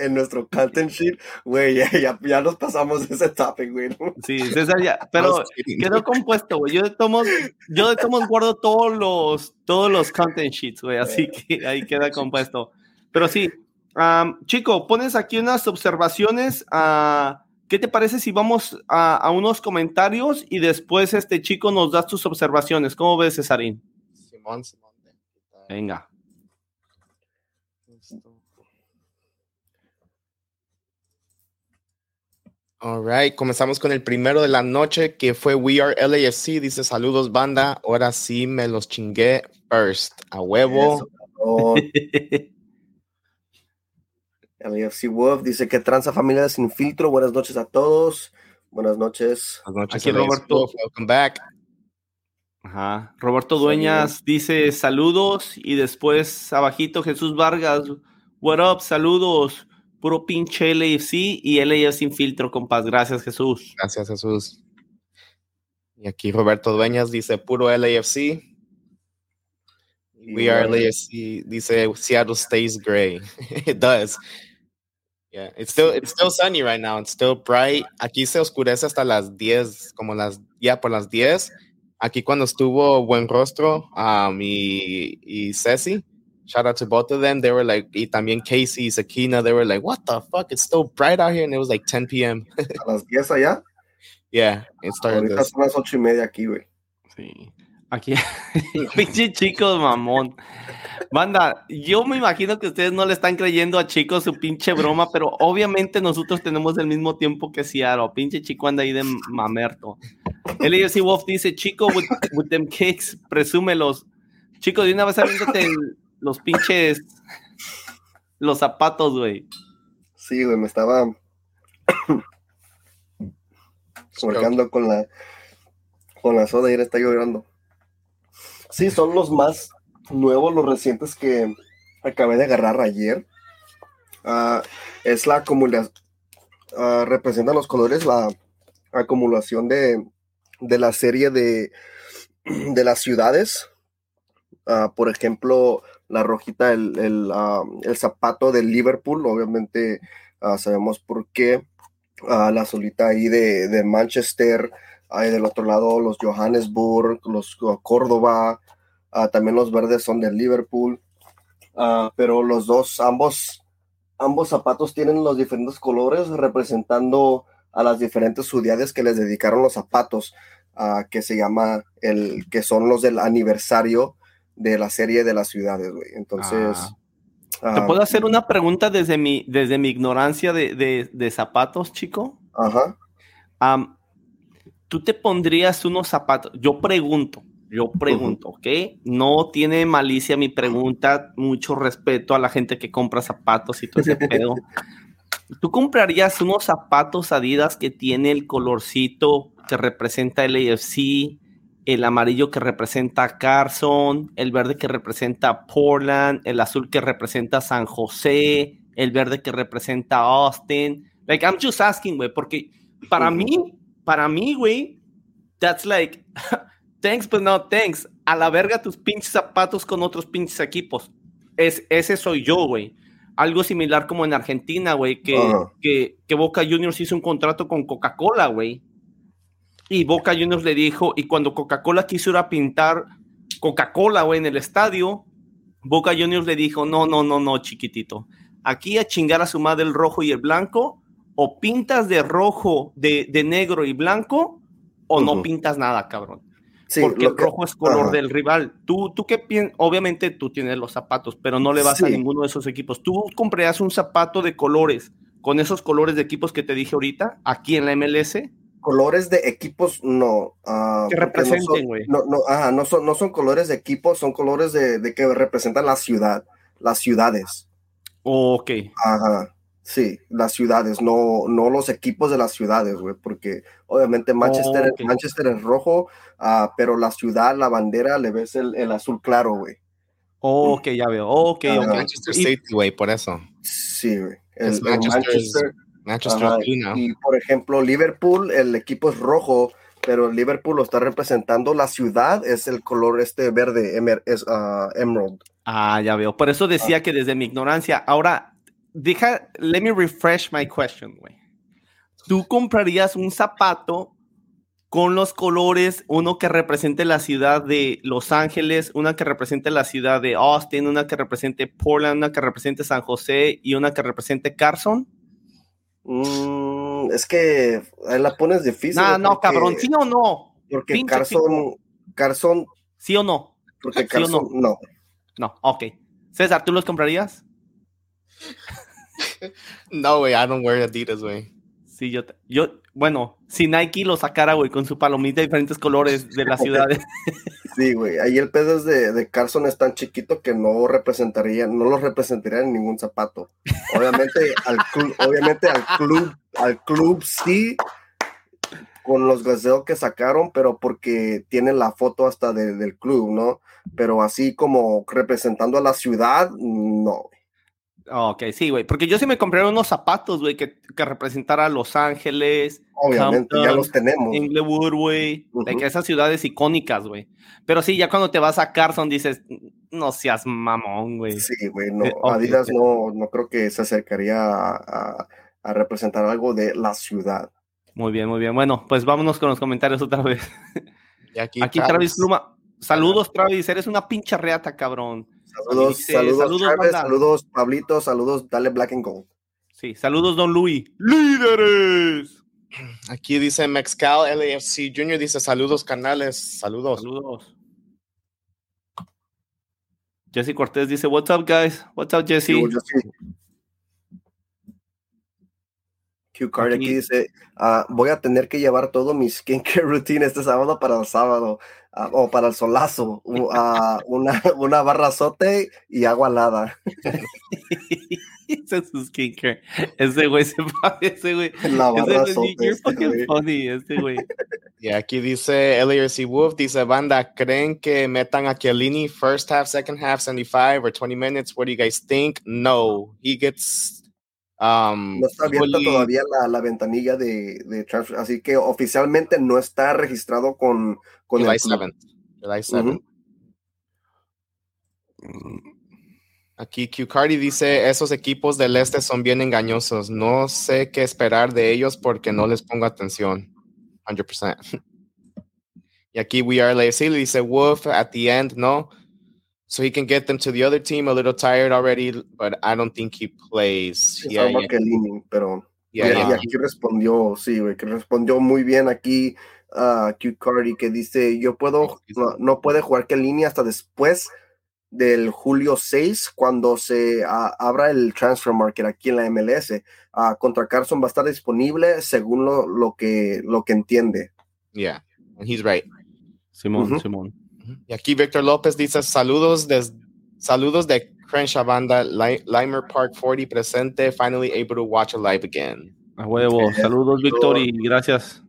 en nuestro content sheet, güey, ya, ya, nos pasamos ese topic, güey. Sí, César ya, <laughs> pero quedó compuesto, güey. Yo de tomos, yo de tomos guardo todos los, todos los content sheets, güey, así que ahí queda compuesto. Pero sí, chico, pones aquí unas observaciones a ¿Qué te parece si vamos a, unos comentarios y después este chico nos da tus observaciones? ¿Cómo ves, Cesarín? Simón, Simón. Venga. All right, comenzamos con el primero de la noche que fue We Are LAFC. Dice saludos, banda. Ahora sí me los chingué first. A huevo. <laughs> LAFC Wolf dice que tranza familia sin filtro. Buenas noches a todos. Buenas noches. Buenas noches. Aquí Roberto. Welcome back. Ajá. Roberto Dueñas dice saludos y después abajito Jesús Vargas. What up? Saludos. Puro pinche LAFC y LAFC sin filtro, compas. Gracias, Jesús. Gracias, Jesús. Y aquí Roberto Dueñas dice puro LAFC. We are LAFC. Dice Seattle stays gray. <laughs> It does. Yeah, it's still it's still sunny right now. It's still bright. Aquí se oscurece hasta las 10, como las ya por las 10. Aquí cuando estuvo Buen Rostro um, y, y Ceci, shout out to both of them. They were like, y también Casey, Sakina, they were like, what the fuck? It's still bright out here, and it was like 10 p.m. ¿A las 10 allá? <laughs> Yeah, it started. Ahorita son las 8 y media aquí, güey. Sí. Aquí, <laughs> pinche chico mamón. Banda, yo me imagino que ustedes no le están creyendo a Chico su pinche broma, pero obviamente nosotros tenemos el mismo tiempo que Ciaro. Pinche Chico anda ahí de mamerto. LAFC Wolf dice, Chico, with, with, them kicks, presúmelos. Chico, de una vez aviéntate los pinches, los zapatos, güey. Sí, güey, me estaba colgando con la, con la soda y ahora está llorando. Sí, son los más nuevos, los recientes que acabé de agarrar ayer. Ah, es la acumulación, uh, representan los colores, la acumulación de, la serie de, <clears throat> de las ciudades. Ah, por ejemplo, la rojita, el, el, zapato del Liverpool, obviamente sabemos por qué. la solita ahí de, de Manchester, hay del otro lado los Johannesburg, los Córdoba, ah, también los verdes son del Liverpool, ah, pero los dos, ambos, ambos zapatos tienen los diferentes colores representando a las diferentes ciudades que les dedicaron los zapatos, uh, que se llama el, que son los del aniversario de la serie de las ciudades, güey. Entonces. ¿Te puedo hacer una pregunta desde mi, desde mi ignorancia de, de, zapatos, chico? Ajá tú te pondrías unos zapatos, yo pregunto, Yo pregunto, ¿ok? No tiene malicia mi pregunta, mucho respeto a la gente que compra zapatos y todo ese <laughs> pedo. ¿Tú comprarías unos zapatos Adidas que tiene el colorcito que representa el AFC, el amarillo que representa Carson, el verde que representa Portland, el azul que representa San José, el verde que representa Austin? Like, I'm just asking, güey, porque para mí, para mí, güey, that's like <laughs> thanks but no thanks. A la verga tus pinches zapatos con otros pinches equipos. Es, ese soy yo, güey. Algo similar como en Argentina, güey, que, que, que, Boca Juniors hizo un contrato con Coca-Cola, güey. Y Boca Juniors le dijo, y cuando Coca-Cola quiso ir a pintar Coca-Cola, güey, en el estadio, Boca Juniors le dijo, no, no, no, no, chiquitito. Aquí a chingar a su madre el rojo y el blanco, o pintas de rojo, de, de negro y blanco, o no pintas nada, cabrón porque el rojo es color del rival. ¿Tú, tú qué piensas? Obviamente tú tienes los zapatos, pero no le vas a ninguno de esos equipos. ¿Tú comprarías un zapato de colores con esos colores de equipos que te dije ahorita aquí en la MLS? Colores de equipos no. Uh, que representen, güey. No, no, no, no, son, no son colores de equipos, son colores de, de que representan la ciudad, las ciudades. ok. Ajá. Sí, las ciudades, no, no los equipos de las ciudades, güey, porque obviamente Manchester, Manchester es rojo, uh, pero la ciudad, la bandera, le ves el, el azul claro, güey. ok, ya veo. Ok, uh, Manchester City, güey, por eso. Sí, güey. El, Manchester. Manchester uh, y por ejemplo, Liverpool, el equipo es rojo, pero Liverpool lo está representando la ciudad, es el color este verde, es emerald. Ah, ya veo. Por eso decía que desde mi ignorancia, ahora deja, let me refresh my question, güey. ¿Tú comprarías un zapato con los colores, uno que represente la ciudad de Los Ángeles, una que represente la ciudad de Austin, una que represente Portland, una que represente San José y una que represente Carson? Mm, es que la pones difícil. No, no, cabrón, ¿sí o no? Porque Carson, Carson. ¿Sí o no? Porque Carson, no? No, ok. César, ¿tú los comprarías? No, güey, I don't wear Adidas, güey. Sí, yo, yo, bueno, si Nike lo sacara, güey, con su palomita de diferentes colores de las ciudades. <laughs> Sí, güey, ahí el pedo de, de, Carson es tan chiquito que no representaría, no lo representaría en ningún zapato. Obviamente <laughs> al club, obviamente al club, al club sí, con los gaseos que sacaron, pero porque tienen la foto hasta del club, ¿no? Pero así como representando a la ciudad, no. Ok, sí, güey. Porque yo sí me compré unos zapatos, güey, que, que representara Los Ángeles. Obviamente, ya los tenemos. Inglewood, güey. que esas ciudades icónicas, güey. Pero sí, ya cuando te vas a Carson dices, no seas mamón, güey. Sí, güey. No, eh, Adidas no, no creo que se acercaría a, a, representar algo de la ciudad. Muy bien, muy bien. Bueno, pues vámonos con los comentarios otra vez. aquí, aquí Travis Pluma. Saludos, Travis. Eres una pincha reata, cabrón. Saludos, saludos, saludos, saludos, Pablito, saludos, dale Black and Gold. Sí, saludos, Don Luis. ¡Líderes! Aquí dice Mexcal LAFC Junior, dice saludos, canales, saludos. Saludos. Jesse Cortés dice, what's up, guys? What's up, Jesse? Card aquí, dice, uh, voy a tener que llevar todo mi skincare <laughs> routine este sábado para el sábado. Ah, o para el solazo, uh, <laughs> una, una barra sote y agua helada. Ese es su skincare. Ese güey se <laughs> ese güey. La barra sote. You're este fucking funny, este güey. Y aquí dice LARC Wolf, dice banda, ¿creen que metan a Chiellini first half, second half, 75 or 20 minutes? What do you guys think? No, he gets Um, no está abierta todavía la, la, ventanilla de, de transfer, así que oficialmente no está registrado con, con July 7 July 7 Aquí Q Cardi dice, esos equipos del este son bien engañosos. No sé qué esperar de ellos porque no les pongo atención. 100%. <laughs> y aquí We Are Lazy dice, Wolf, at the end, no. So he can get them to the other team a little tired already, but I don't think he plays. Yeah, yeah. pero yeah, y, yeah. aquí respondió, sí, güey, que respondió muy bien aquí a uh, Q Cardi que dice, yo puedo, no, no puede jugar que línea hasta después del julio 6 cuando se uh, abra el transfer market aquí en la MLS. Uh, contra Carson va a estar disponible según lo, lo, que, lo que entiende. Yeah, and he's right. Simón, uh -huh. Simón. Y aquí Víctor López dice saludos de, saludos de Crenshaw Banda, Limer Park 40 presente, finally able to watch a live again. A huevo, saludos Víctor y gracias.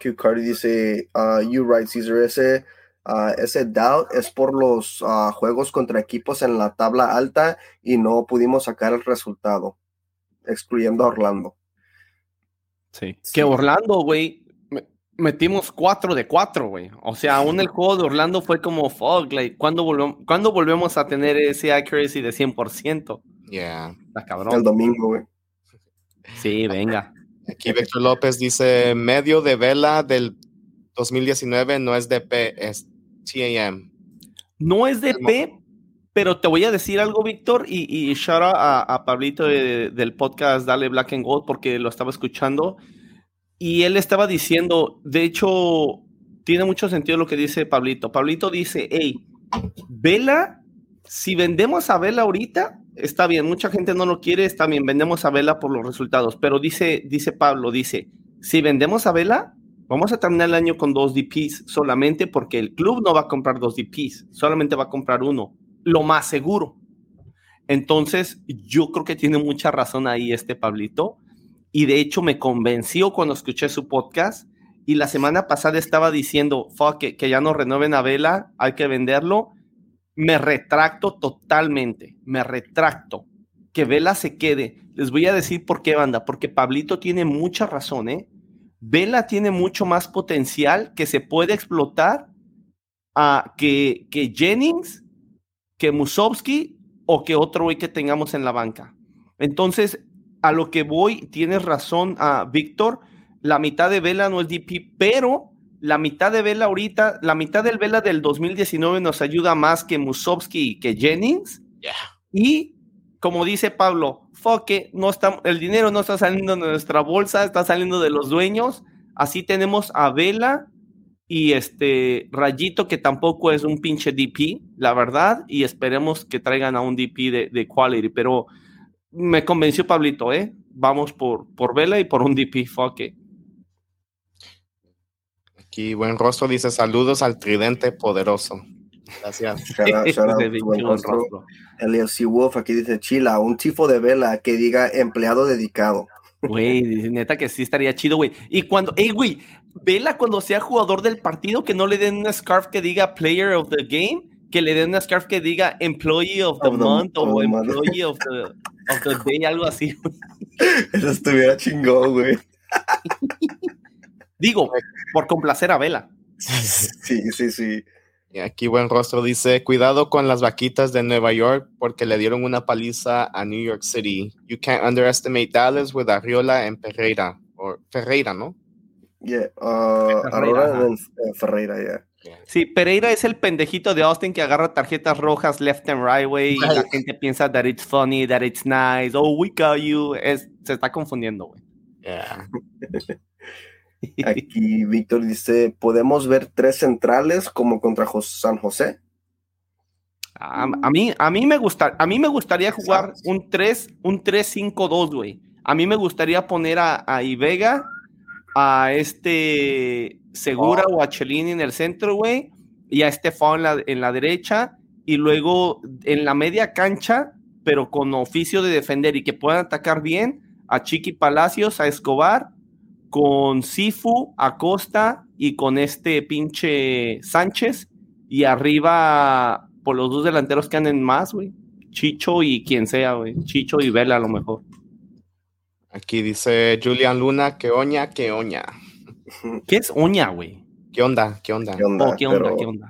Q Cardi dice, uh, you right, Caesar, ese, uh, ese doubt es por los uh, juegos contra equipos en la tabla alta y no pudimos sacar el resultado, excluyendo a Orlando. Sí. Que Orlando, güey, metimos 4 de 4, güey. O sea, aún el juego de Orlando fue como fuck, like, ¿cuándo, volvemos, ¿cuándo volvemos a tener ese accuracy de 100%? Yeah. Está cabrón. El domingo, güey. Sí, venga. Aquí Víctor López dice, medio de vela del 2019 no es DP, es TAM. No es DP, pero te voy a decir algo, Víctor, y, y shout out a, Pablito del podcast Dale Black and Gold, porque lo estaba escuchando, y él estaba diciendo, de hecho, tiene mucho sentido lo que dice Pablito. Pablito dice, hey, Vela, si vendemos a Vela ahorita, está bien, mucha gente no lo quiere, está bien, vendemos a Vela por los resultados, pero dice, dice Pablo, dice, si vendemos a Vela, vamos a terminar el año con dos DPs solamente porque el club no va a comprar dos DPs, solamente va a comprar uno, lo más seguro. Entonces, yo creo que tiene mucha razón ahí este Pablito, y de hecho me convenció cuando escuché su podcast, y la semana pasada estaba diciendo, que, que ya no renueven a Vela, hay que venderlo, me retracto totalmente, me retracto. Que Vela se quede. Les voy a decir por qué, banda, porque Pablito tiene mucha razón, ¿eh? Vela tiene mucho más potencial que se puede explotar a que, que Jennings, que Musovsky o que otro güey que tengamos en la banca. Entonces, a lo que voy, tienes razón, ah, Víctor, la mitad de Vela no es DP, pero la mitad de Vela ahorita, la mitad del Vela del 2019 nos ayuda más que Musovsky y que Jennings. Y como dice Pablo, foque, no está, el dinero no está saliendo de nuestra bolsa, está saliendo de los dueños. Así tenemos a Vela y este Rayito, que tampoco es un pinche DP, la verdad, y esperemos que traigan a un DP de, de quality. Pero me convenció Pablito, ¿eh? Vamos por, por Vela y por un DP, foque. Aquí Buen Rostro dice saludos al tridente poderoso. Gracias. <laughs> Elias C. Wolf aquí dice Chila, un tifo de vela que diga empleado dedicado. Güey, <laughs> neta que sí estaría chido, güey. Y cuando, hey, güey, vela cuando sea jugador del partido que no le den una scarf que diga player of the game, que le den una scarf que diga employee of the, month o employee of the, of the day, algo así. <laughs> Eso estuviera chingón, güey. Digo, por complacer a Vela. Sí, sí, sí. Y aquí buen rostro dice, cuidado con las vaquitas de Nueva York porque le dieron una paliza a New York City. You can't underestimate Dallas with Arriola and Ferreira. O Ferreira, ¿no? Yeah, uh, Ferreira, Ferreira, yeah. Sí, Pereira es el pendejito de Austin que agarra tarjetas rojas left and right way y la gente piensa that it's funny, that it's nice, oh, we got you. se está confundiendo, güey. Yeah. <laughs> Aquí Víctor dice, ¿podemos ver tres centrales como contra San José? A, mí, a, mí me gusta, a mí me gustaría jugar un 3, un 3-5-2, güey. A mí me gustaría poner a, a Ivega, a este Segura o a Chelini en el centro, güey, y a Estefan en la, en la derecha, y luego en la media cancha, pero con oficio de defender y que puedan atacar bien, a Chiqui Palacios, a Escobar con Sifu, Acosta y con este pinche Sánchez. Y arriba, por los dos delanteros que anden más, güey. Chicho y quien sea, güey. Chicho y Vela a lo mejor. Aquí dice Julian Luna, que oña, que oña. <laughs> ¿Qué es oña, güey? ¿Qué onda? ¿Qué onda? ¿Qué onda? Oh, ¿qué onda? ¿Qué onda?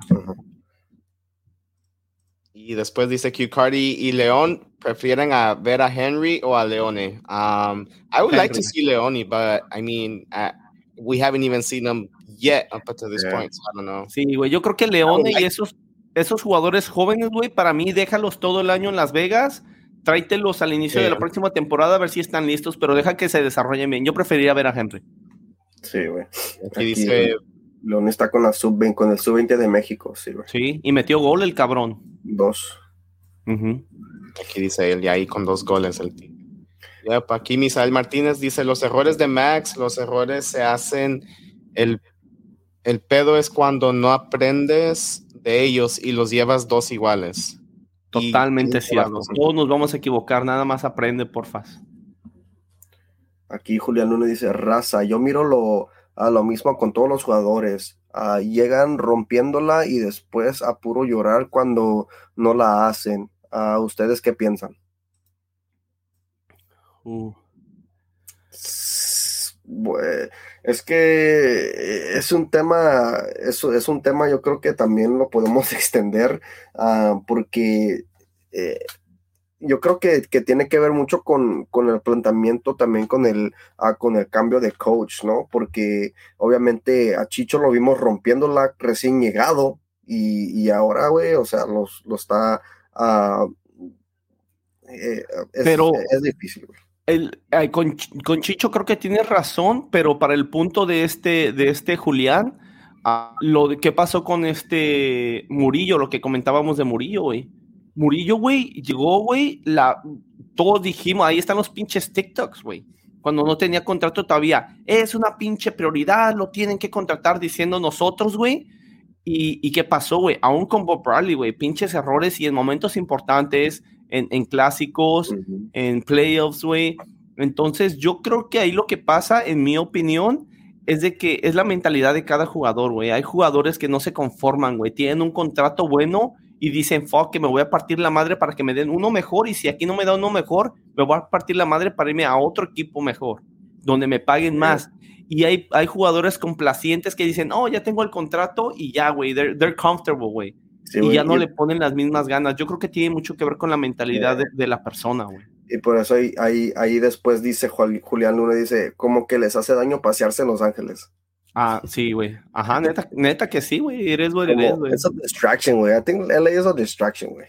Y después dice Q Cardi y León prefieren a ver a Henry o a Leone. Um, I would like to see Leone, but I mean, uh, we haven't even seen them yet up to this point. So I don't know. Sí, güey, yo creo que Leone y esos, esos jugadores jóvenes, güey, para mí déjalos todo el año en Las Vegas. Tráetelos al inicio de la próxima temporada a ver si están listos, pero deja que se desarrollen bien. Yo preferiría ver a Henry. Sí, güey. Aquí, dice León está con la sub con el sub 20 de México, sí, güey. Sí, y metió gol el cabrón. Dos. Aquí dice él, y ahí con dos goles el team. aquí Misael Martínez dice, los errores de Max, los errores se hacen el El pedo es cuando no aprendes de ellos y los llevas dos iguales. Totalmente cierto. Todos nos vamos a equivocar, nada más aprende, porfa. Aquí Julián Luna dice, raza, yo miro lo, a lo mismo con todos los jugadores. Ah, llegan rompiéndola y después a puro llorar cuando no la hacen. ¿A ¿Ustedes qué piensan? Uh. Es que es un tema, eso es un tema, yo creo que también lo podemos <laughs> extender ah, porque eh, yo creo que, tiene que ver mucho con, el planteamiento también con el, ah, con el cambio de coach, ¿no? Porque obviamente a Chicho lo vimos rompiéndola recién llegado y, ahora, güey, o sea, lo está... Ah, eh, Pero es difícil, güey el, con, Chicho creo que tienes razón, pero para el punto de este, de este Julián, ah, lo de qué pasó con este Murillo, lo que comentábamos de Murillo, güey. Murillo, güey, llegó, güey, la, todos dijimos, ahí están los pinches TikToks, güey. Cuando no tenía contrato todavía, es una pinche prioridad, lo tienen que contratar diciendo nosotros, güey. Y, qué pasó, güey, aún con Bob Bradley, güey, pinches errores y en momentos importantes en, clásicos, en playoffs, güey. Entonces, yo creo que ahí lo que pasa, en mi opinión, es de que es la mentalidad de cada jugador, güey. Hay jugadores que no se conforman, güey. Tienen un contrato bueno y dicen, fuck, que me voy a partir la madre para que me den uno mejor. Y si aquí no me da uno mejor, me voy a partir la madre para irme a otro equipo mejor, donde me paguen más. Y hay, hay jugadores complacientes que dicen, oh, ya tengo el contrato y ya, güey, they're, they're comfortable, güey y ya no le ponen las mismas ganas. Yo creo que tiene mucho que ver con la mentalidad de, la persona, güey. Y por eso ahí, ahí, ahí después dice Julián Luna, dice, como que les hace daño pasearse en Los Ángeles. Ah, sí, güey. Ajá, neta, neta que sí, güey. Eres what it is, güey. It's a distraction, güey. I think LA is a distraction, güey.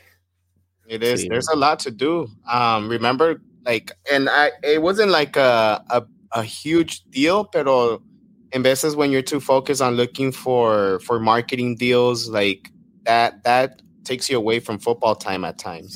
It is. Sí. There's a lot to do. Um, remember, like, and I, it wasn't like a, a, a huge deal, pero in veces when you're too focused on looking for for marketing deals, like that that takes you away from football time at times.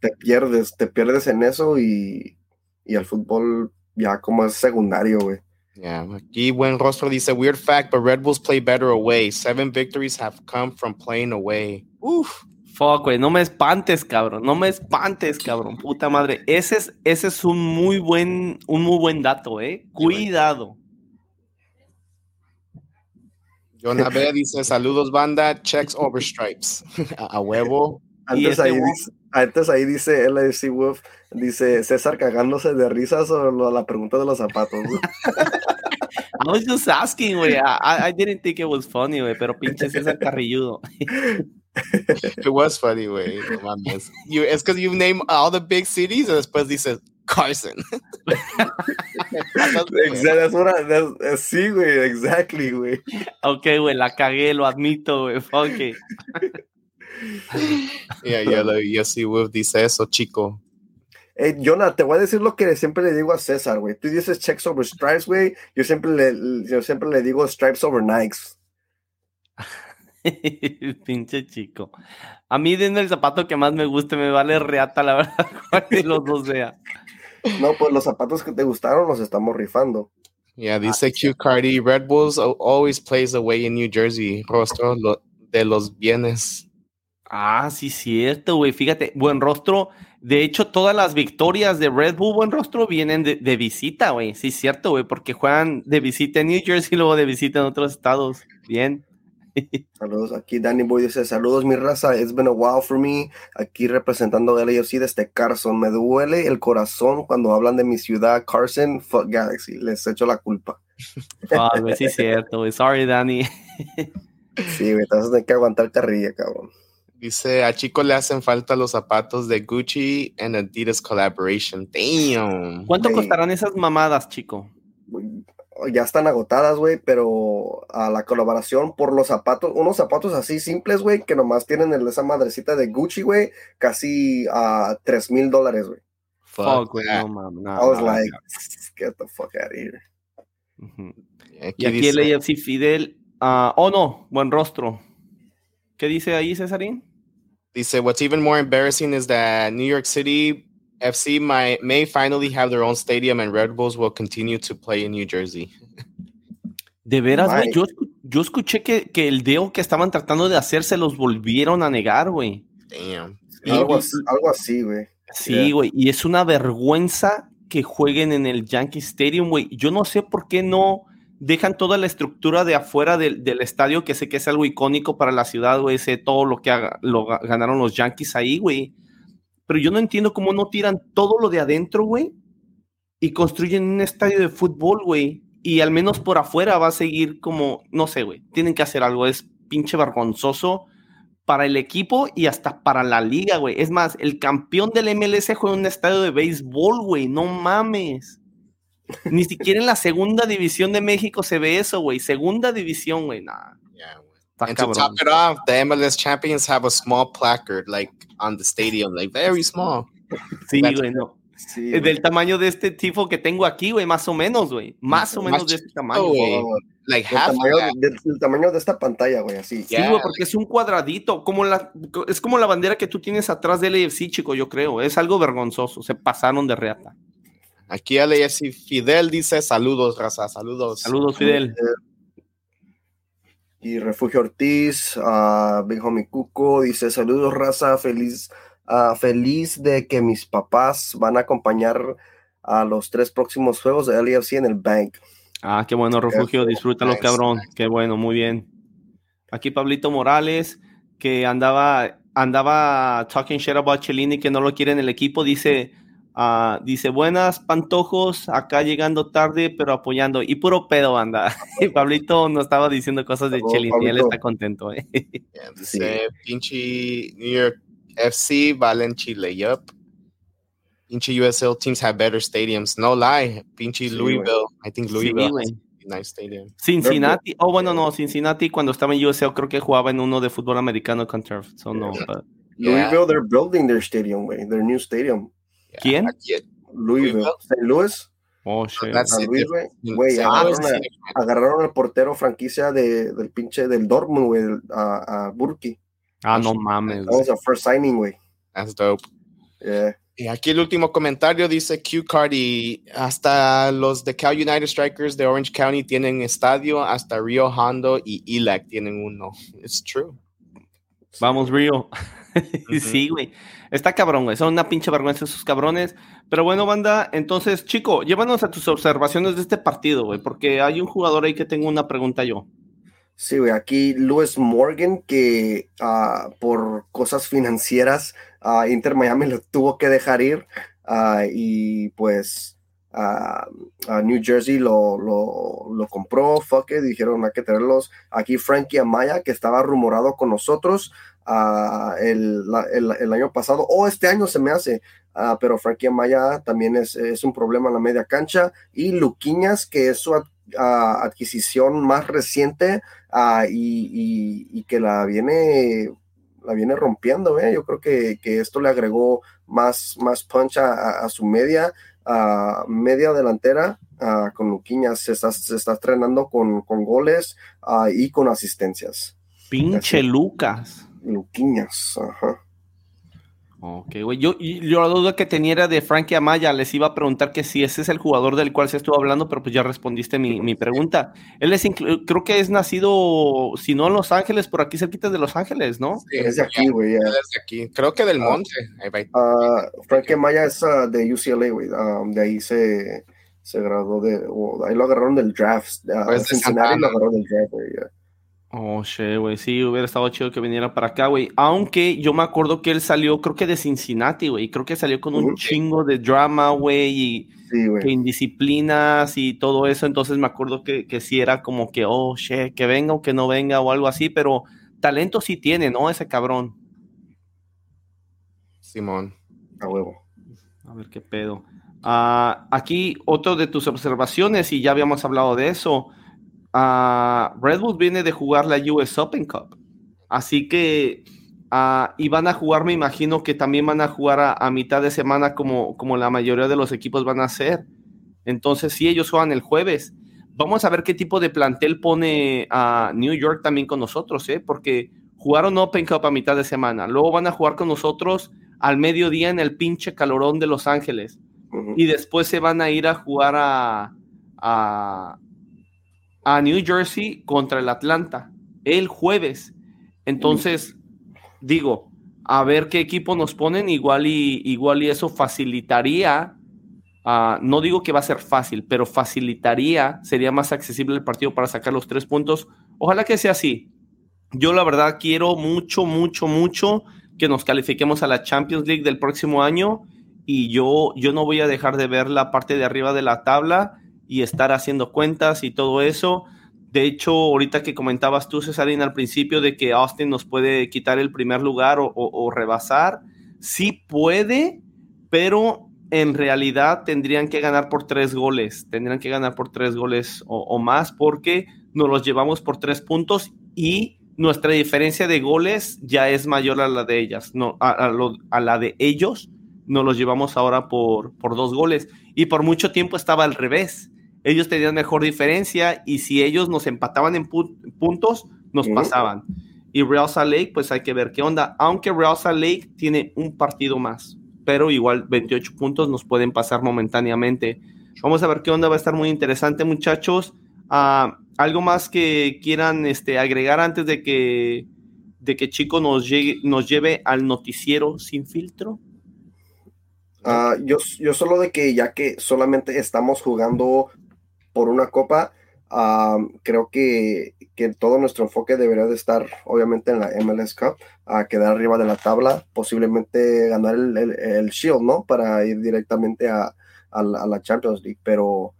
Te pierdes, te pierdes en eso y, y el fútbol ya como es secundario, güey. Yeah, aquí buen rostro dice weird fact, but Red Bulls play better away. Seven victories have come from playing away. Uf. Fuck, güey, no me espantes, cabrón. No me espantes, cabrón. Puta madre. Ese es, ese es un muy buen, un muy buen dato, eh. Cuidado. Jonah B dice: Saludos, banda, checks over stripes. <laughs> a, huevo. <laughs> Antes ahí, dice, antes ahí dice LFC Wolf, dice César cagándose de risa sobre la pregunta de los zapatos. <laughs> I was just asking, güey. I, I, didn't think it was funny, güey, pero pinche César Carrilludo. it was funny, güey. No You, it's because you name all the big cities and después dices Carson. <laughs> exactly, sí, güey, exactly, güey. Ok, güey, la cagué, lo admito, güey. Ok. <laughs> yeah, yeah, yo sí, güey, dice eso, chico. Hey, Jonah, te voy a decir lo que siempre le digo a César, güey. Tú dices checks over stripes, güey. Yo siempre le, yo siempre le digo stripes over Nikes. <laughs> Pinche chico. A mí, denme el zapato que más me guste, me vale reata, la verdad, cual de los dos sea. No, pues los zapatos que te gustaron los estamos rifando. Yeah, dice Q Cardi, Red Bulls always plays away in New Jersey, rostro de los bienes. Ah, sí, cierto, güey. Fíjate, buen rostro. De hecho, todas las victorias de Red Bull Buen Rostro vienen de, de visita, güey. Sí, cierto, güey, porque juegan de visita en New Jersey y luego de visita en otros estados. Bien. <laughs> Saludos, aquí Danny Boy dice, saludos mi raza, it's been a while for me, aquí representando LAFC desde Carson, me duele el corazón cuando hablan de mi ciudad, Carson, fuck Galaxy, les echo la culpa. Ah, sí es cierto, sorry Danny. <laughs> sí, güey, a tener que aguantar carrilla, cabrón. Dice, a Chico le hacen falta los zapatos de Gucci and Adidas collaboration. Damn. ¿Cuánto costarán esas mamadas, Chico? Ya están agotadas, güey, pero a la colaboración por los zapatos, unos zapatos así simples, güey, que nomás tienen esa madrecita de Gucci, güey, casi a tres mil dólares, güey. Fuck, güey, no, man, no, I was like, get the fuck out of here. y aquí el AFC Fidel, uh, oh no, buen rostro. ¿Qué dice ahí, Cesarín? Dice, what's even more embarrassing is that New York City FC may, may finally have their own stadium and Red Bulls will continue to play in New Jersey. De veras, güey, yo, yo escuché que, que el deo que estaban tratando de hacer se los volvieron a negar, güey. algo, así, güey. Sí, güey. Y es una vergüenza que jueguen en el Yankee Stadium, güey. Yo no sé por qué no dejan toda la estructura de afuera del, estadio, que sé que es algo icónico para la ciudad, güey. Sé todo lo que lo ganaron los Yankees ahí, güey. Pero yo no entiendo cómo no tiran todo lo de adentro, güey. Y construyen un estadio de fútbol, güey. Y al menos por afuera va a seguir como, no sé, güey. Tienen que hacer algo. Es pinche vergonzoso para el equipo y hasta para la liga, güey. Es más, el campeón del MLS juega en un estadio de béisbol, güey. No mames. Ni siquiera en la segunda división de México se ve eso, güey. Segunda división, güey. Nah. Yeah, And to top it off, the MLS champions have a small placard, like on the stadium, like very small. Sí, güey, no. Sí, del tamaño de este tipo que tengo aquí, güey, más o menos, güey. Más o menos de este tamaño, güey. Like el, tamaño, del, tamaño de esta pantalla, güey, así. Sí, güey, porque es un cuadradito, como la, es como la bandera que tú tienes atrás del AFC, chico, yo creo. Es algo vergonzoso, se pasaron de reata. Aquí LAFC Fidel dice saludos, raza, saludos. Saludos, Fidel. Y Refugio Ortiz, uh, Big Homie Cuco dice saludos, raza, feliz, uh, feliz de que mis papás van a acompañar a los tres próximos juegos de LAFC en el Bank. Ah, qué bueno, refugio, disfrútalo, cabrón. Qué bueno, muy bien. Aquí Pablito Morales, que andaba, andaba talking shit about Chelini, que no lo quiere en el equipo, dice, uh, dice, buenas pantojos, acá llegando tarde, pero apoyando. Y puro pedo, anda. <laughs> Y Pablito no estaba diciendo cosas de Chelini, él está contento. Eh. <laughs> dice, pinche New York FC, Valen Chile, yup. Pinche USL teams have better stadiums. No lie. Pinche Louisville. I think Louisville. Sí, nice stadium. Cincinnati. Oh, bueno, no. Cincinnati cuando estaba en USL creo que jugaba en uno de fútbol americano con turf. So no. But... Louisville, they're building their stadium, way. Their new stadium. ¿Quién? St. Louis. Oh, shit. Güey, agarraron, agarraron, al portero franquicia de, del pinche del Dortmund, güey, a, a Burki. Ah, no mames. That was a first signing, güey. That's dope. Yeah. Y aquí el último comentario dice Q Card y hasta los de Cal United Strikers de Orange County tienen estadio, hasta Rio Hondo y ELAC tienen uno. It's true. Vamos, Rio. <laughs> sí, güey. Está cabrón, güey. Son una pinche vergüenza esos cabrones. Pero bueno, banda, entonces, chico, llévanos a tus observaciones de este partido, güey, porque hay un jugador ahí que tengo una pregunta yo. Sí, güey, aquí Lewis Morgan, que uh, por cosas financieras, uh, Inter Miami lo tuvo que dejar ir uh, y pues a New Jersey lo, lo, lo, compró, fuck it, dijeron hay que tenerlos. Aquí Frankie Amaya, que estaba rumorado con nosotros el, el, el, año pasado, o este año se me hace, pero Frankie Amaya también es, es, un problema en la media cancha. Y Luquiñas, que es su adquisición más reciente y, que la viene, la viene rompiendo. ¿eh? Yo creo que, esto le agregó más, más punch a, su media, media delantera. con Luquiñas se está, se está estrenando con, con goles y con asistencias. Pinche Lucas. Luquiñas, ajá. Ok, güey. Yo, yo la duda que tenía era de Frankie Amaya. Les iba a preguntar que si ese es el jugador del cual se estuvo hablando, pero pues ya respondiste mi, mi pregunta. Él es, creo que es nacido, si no en Los Ángeles, por aquí cerquita de Los Ángeles, ¿no? Sí, es de aquí, güey. Es de aquí. Creo que del ah, monte. Uh, Frankie Amaya es uh, de UCLA, güey. Um, de ahí se, se graduó de. ahí lo agarraron del draft. Uh, pues Cincinnati lo agarraron del draft, güey. Oh, güey. Sí, hubiera estado chido que viniera para acá, güey. Aunque yo me acuerdo que él salió, creo que de Cincinnati, güey. Creo que salió con un chingo de drama, güey. Y que indisciplinas y todo eso. Entonces me acuerdo que, que sí era como que, oh, shit, que venga o que no venga o algo así. Pero talento sí tiene, ¿no? Ese cabrón. Simón. A huevo. A ver qué pedo. Ah, aquí otro de tus observaciones, y ya habíamos hablado de eso. Red Bull viene de jugar la US Open Cup. Así que, uh, y van a jugar, me imagino que también van a jugar a, mitad de semana como, como la mayoría de los equipos van a hacer. Entonces, si ellos juegan el jueves. Vamos a ver qué tipo de plantel pone a New York también con nosotros, ¿eh? Porque jugaron Open Cup a mitad de semana. Luego van a jugar con nosotros al mediodía en el pinche calorón de Los Ángeles. Y después se van a ir a jugar a, a New Jersey contra el Atlanta el jueves. Entonces, digo, a ver qué equipo nos ponen, igual y, igual y eso facilitaría, ah, no digo que va a ser fácil, pero facilitaría, sería más accesible el partido para sacar los tres puntos. Ojalá que sea así. Yo la verdad quiero mucho, mucho, mucho que nos califiquemos a la Champions League del próximo año y yo, yo no voy a dejar de ver la parte de arriba de la tabla y estar haciendo cuentas y todo eso. De hecho, ahorita que comentabas tú, Cesarina, al principio de que Austin nos puede quitar el primer lugar o, rebasar, sí puede, pero en realidad tendrían que ganar por tres goles, tendrían que ganar por tres goles o, más porque nos los llevamos por tres puntos y nuestra diferencia de goles ya es mayor a la de ellas, no, a, a la de ellos, nos los llevamos ahora por, por dos goles y por mucho tiempo estaba al revés ellos tenían mejor diferencia y si ellos nos empataban en puntos, nos pasaban. Y Real Salt Lake, pues hay que ver qué onda. Aunque Real Salt Lake tiene un partido más, pero igual 28 puntos nos pueden pasar momentáneamente. Vamos a ver qué onda, va a estar muy interesante, muchachos. Ah, ¿Algo más que quieran este, agregar antes de que, de que Chico nos, llegue, nos lleve al noticiero sin filtro? Ah, yo, yo solo de que ya que solamente estamos jugando por una copa, creo que, que, todo nuestro enfoque debería de estar obviamente en la MLS Cup, a quedar arriba de la tabla, posiblemente ganar el, el, Shield, ¿no? Para ir directamente a, a, la, Champions League, pero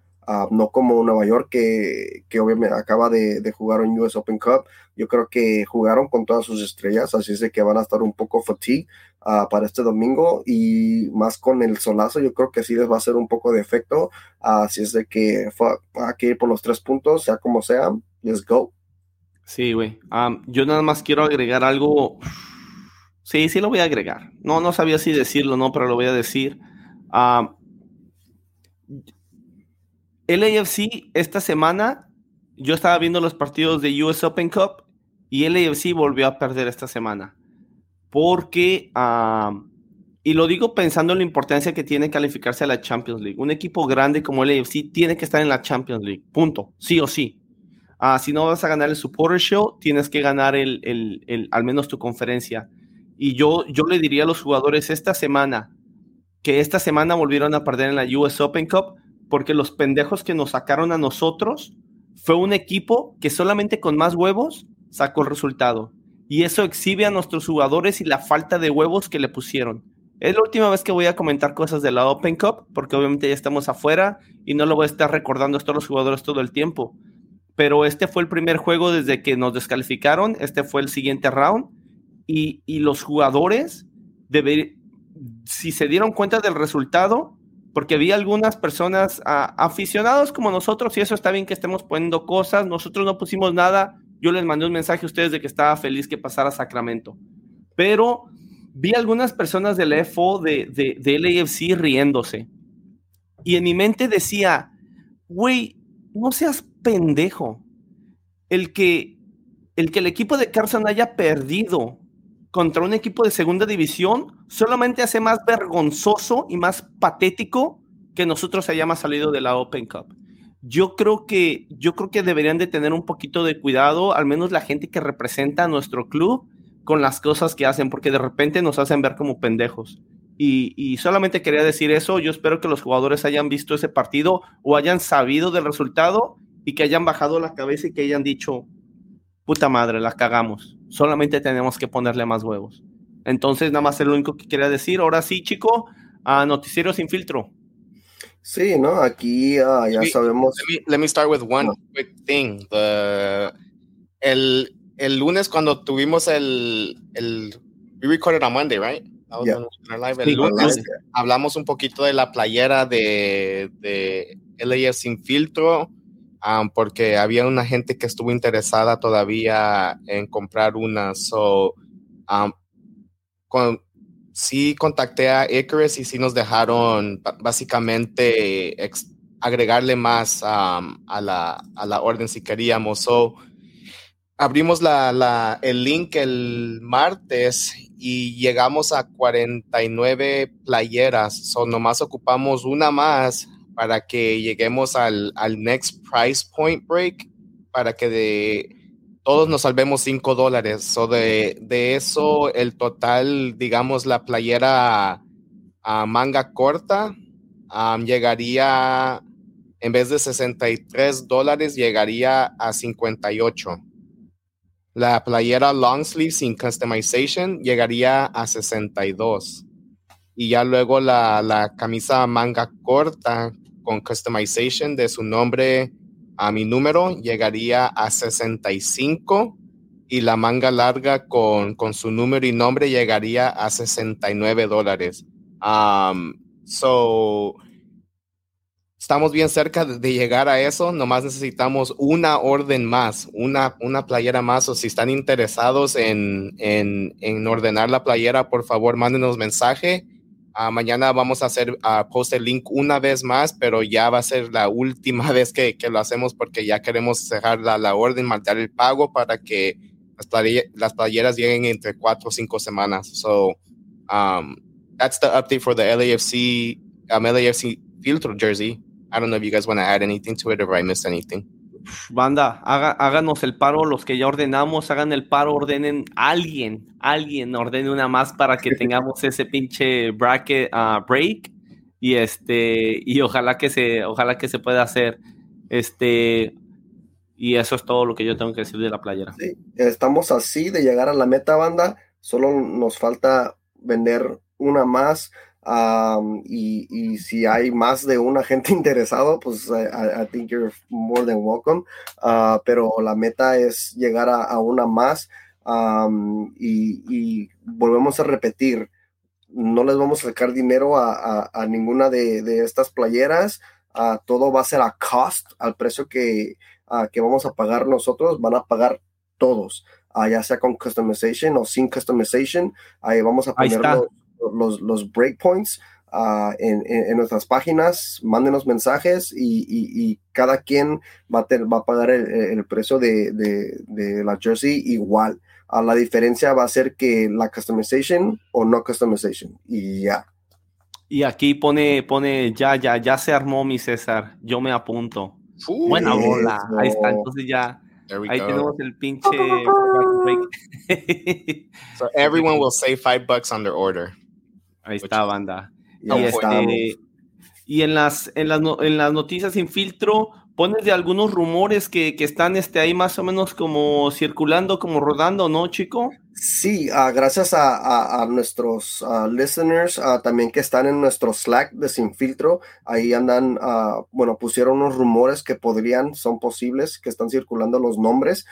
no como Nueva York que, que obviamente acaba de, jugar un US Open Cup. Yo creo que jugaron con todas sus estrellas, así es de que van a estar un poco fatigue Ah, para este domingo y más con el solazo, yo creo que sí les va a hacer un poco de efecto. Así es de que fue, aquí por los tres puntos, sea como sea, let's go. Sí, güey. yo nada más quiero agregar algo. Sí, sí lo voy a agregar. No, no sabía si decirlo, no, pero lo voy a decir. El AFC esta semana, yo estaba viendo los partidos de US Open Cup y el AFC volvió a perder esta semana porque, y lo digo pensando en la importancia que tiene calificarse a la Champions League. Un equipo grande como el AFC tiene que estar en la Champions League, punto, sí o sí. Ah, si no vas a ganar el Supporter Show, tienes que ganar el, el, al menos tu conferencia. Y yo, yo le diría a los jugadores esta semana que esta semana volvieron a perder en la US Open Cup porque los pendejos que nos sacaron a nosotros fue un equipo que solamente con más huevos sacó el resultado y eso exhibe a nuestros jugadores y la falta de huevos que le pusieron. Es la última vez que voy a comentar cosas de la Open Cup, porque obviamente ya estamos afuera y no lo voy a estar recordando esto a los jugadores todo el tiempo. Pero este fue el primer juego desde que nos descalificaron, este fue el siguiente round y, los jugadores, si se dieron cuenta del resultado, porque vi algunas personas aficionados como nosotros, y eso está bien que estemos poniendo cosas, nosotros no pusimos nada, yo les mandé un mensaje a ustedes de que estaba feliz que pasara Sacramento. Pero vi algunas personas del FO de, de, de LAFC riéndose. Y en mi mente decía, güey, no seas pendejo. El que, el que el equipo de Carson haya perdido contra un equipo de segunda división solamente hace más vergonzoso y más patético que nosotros hayamos salido de la Open Cup yo creo que yo creo que deberían de tener un poquito de cuidado, al menos la gente que representa a nuestro club con las cosas que hacen, porque de repente nos hacen ver como pendejos. Y, solamente quería decir eso, yo espero que los jugadores hayan visto ese partido o hayan sabido del resultado y que hayan bajado la cabeza y que hayan dicho, puta madre, la cagamos, solamente tenemos que ponerle más huevos. Entonces, nada más es lo único que quería decir. Ahora sí, chico, a Noticiero Sin Filtro. Sí, ¿no? Aquí uh, ya sabemos. Let me, start with one quick thing. The, el, el lunes cuando tuvimos el, el we recorded on Monday, right? Yeah. Live. El lunes hablamos un poquito de la playera de, de LAS sin filtro, um, porque había una gente que estuvo interesada todavía en comprar una. So, um, con, sí contacté a Icarus y sí nos dejaron básicamente agregarle más a, la, a, la, orden si queríamos. So, abrimos la, el link el martes y llegamos a 49 playeras. So, nomás ocupamos una más para que lleguemos al, al next price point break para que de todos nos salvemos 5 dólares. O de, de, eso, el total, digamos, la playera a, manga corta llegaría, en vez de 63 dólares, llegaría a 58. La playera long sleeve sin customization llegaría a 62. Y ya luego la, la camisa manga corta con customization de su nombre a mi número llegaría a 65 y la manga larga con, con su número y nombre llegaría a 69 dólares. Um, so, estamos bien cerca de, llegar a eso, nomás necesitamos una orden más, una, una playera más, o si están interesados en, en, en ordenar la playera, por favor, mándenos mensaje Ah, mañana vamos a hacer a post el link una vez más, pero ya va a ser la última <laughs> vez que, que lo hacemos porque ya queremos cerrar la, la orden, marcar el pago para que las, playeras, las playeras lleguen entre cuatro o cinco semanas. So, um, that's the update for the LAFC, um, LAFC Filtro jersey. I don't know if you guys want to add anything to it or if I missed anything banda, háganos el paro, los que ya ordenamos, hagan el paro, ordenen alguien, alguien ordene una más para que <laughs> tengamos ese pinche bracket uh, break. Y este y ojalá que se ojalá que se pueda hacer. Este y eso es todo lo que yo tengo que decir de la playera. estamos así de llegar a la meta banda, solo nos falta vender una más y, si hay más de un agente <laughs> interesado, pues I, think you're more than welcome. Ah, pero la meta es llegar a, una más y, volvemos a repetir, no les vamos a sacar dinero a, ninguna de, estas playeras. Ah, todo va a ser a cost, al precio que, ah, que vamos a pagar nosotros, van a pagar todos, ya sea con customization o sin customization. Ahí vamos a ponerlo los, los breakpoints uh, en, en, nuestras páginas, mándenos mensajes y, y, cada quien va a, va a pagar el, el precio de, de, de, la jersey igual. Uh, la diferencia va a ser que la customization o no customization y ya. Y aquí pone, pone, ya, ya, ya se armó mi César, yo me apunto. Buena bola, ahí está, entonces ya. Ahí go. tenemos el pinche. <laughs> so everyone will save five bucks on their order. Ahí está, banda. Y, este, y, en, las, en, las, en las noticias sin filtro, pones de algunos rumores que, que, están este, ahí más o menos como circulando, como rodando, ¿no, chico? Sí, uh, gracias a, a, nuestros uh, listeners uh, también que están en nuestro Slack de Sin Filtro. Ahí andan, bueno, pusieron unos rumores que podrían, son posibles, que están circulando los nombres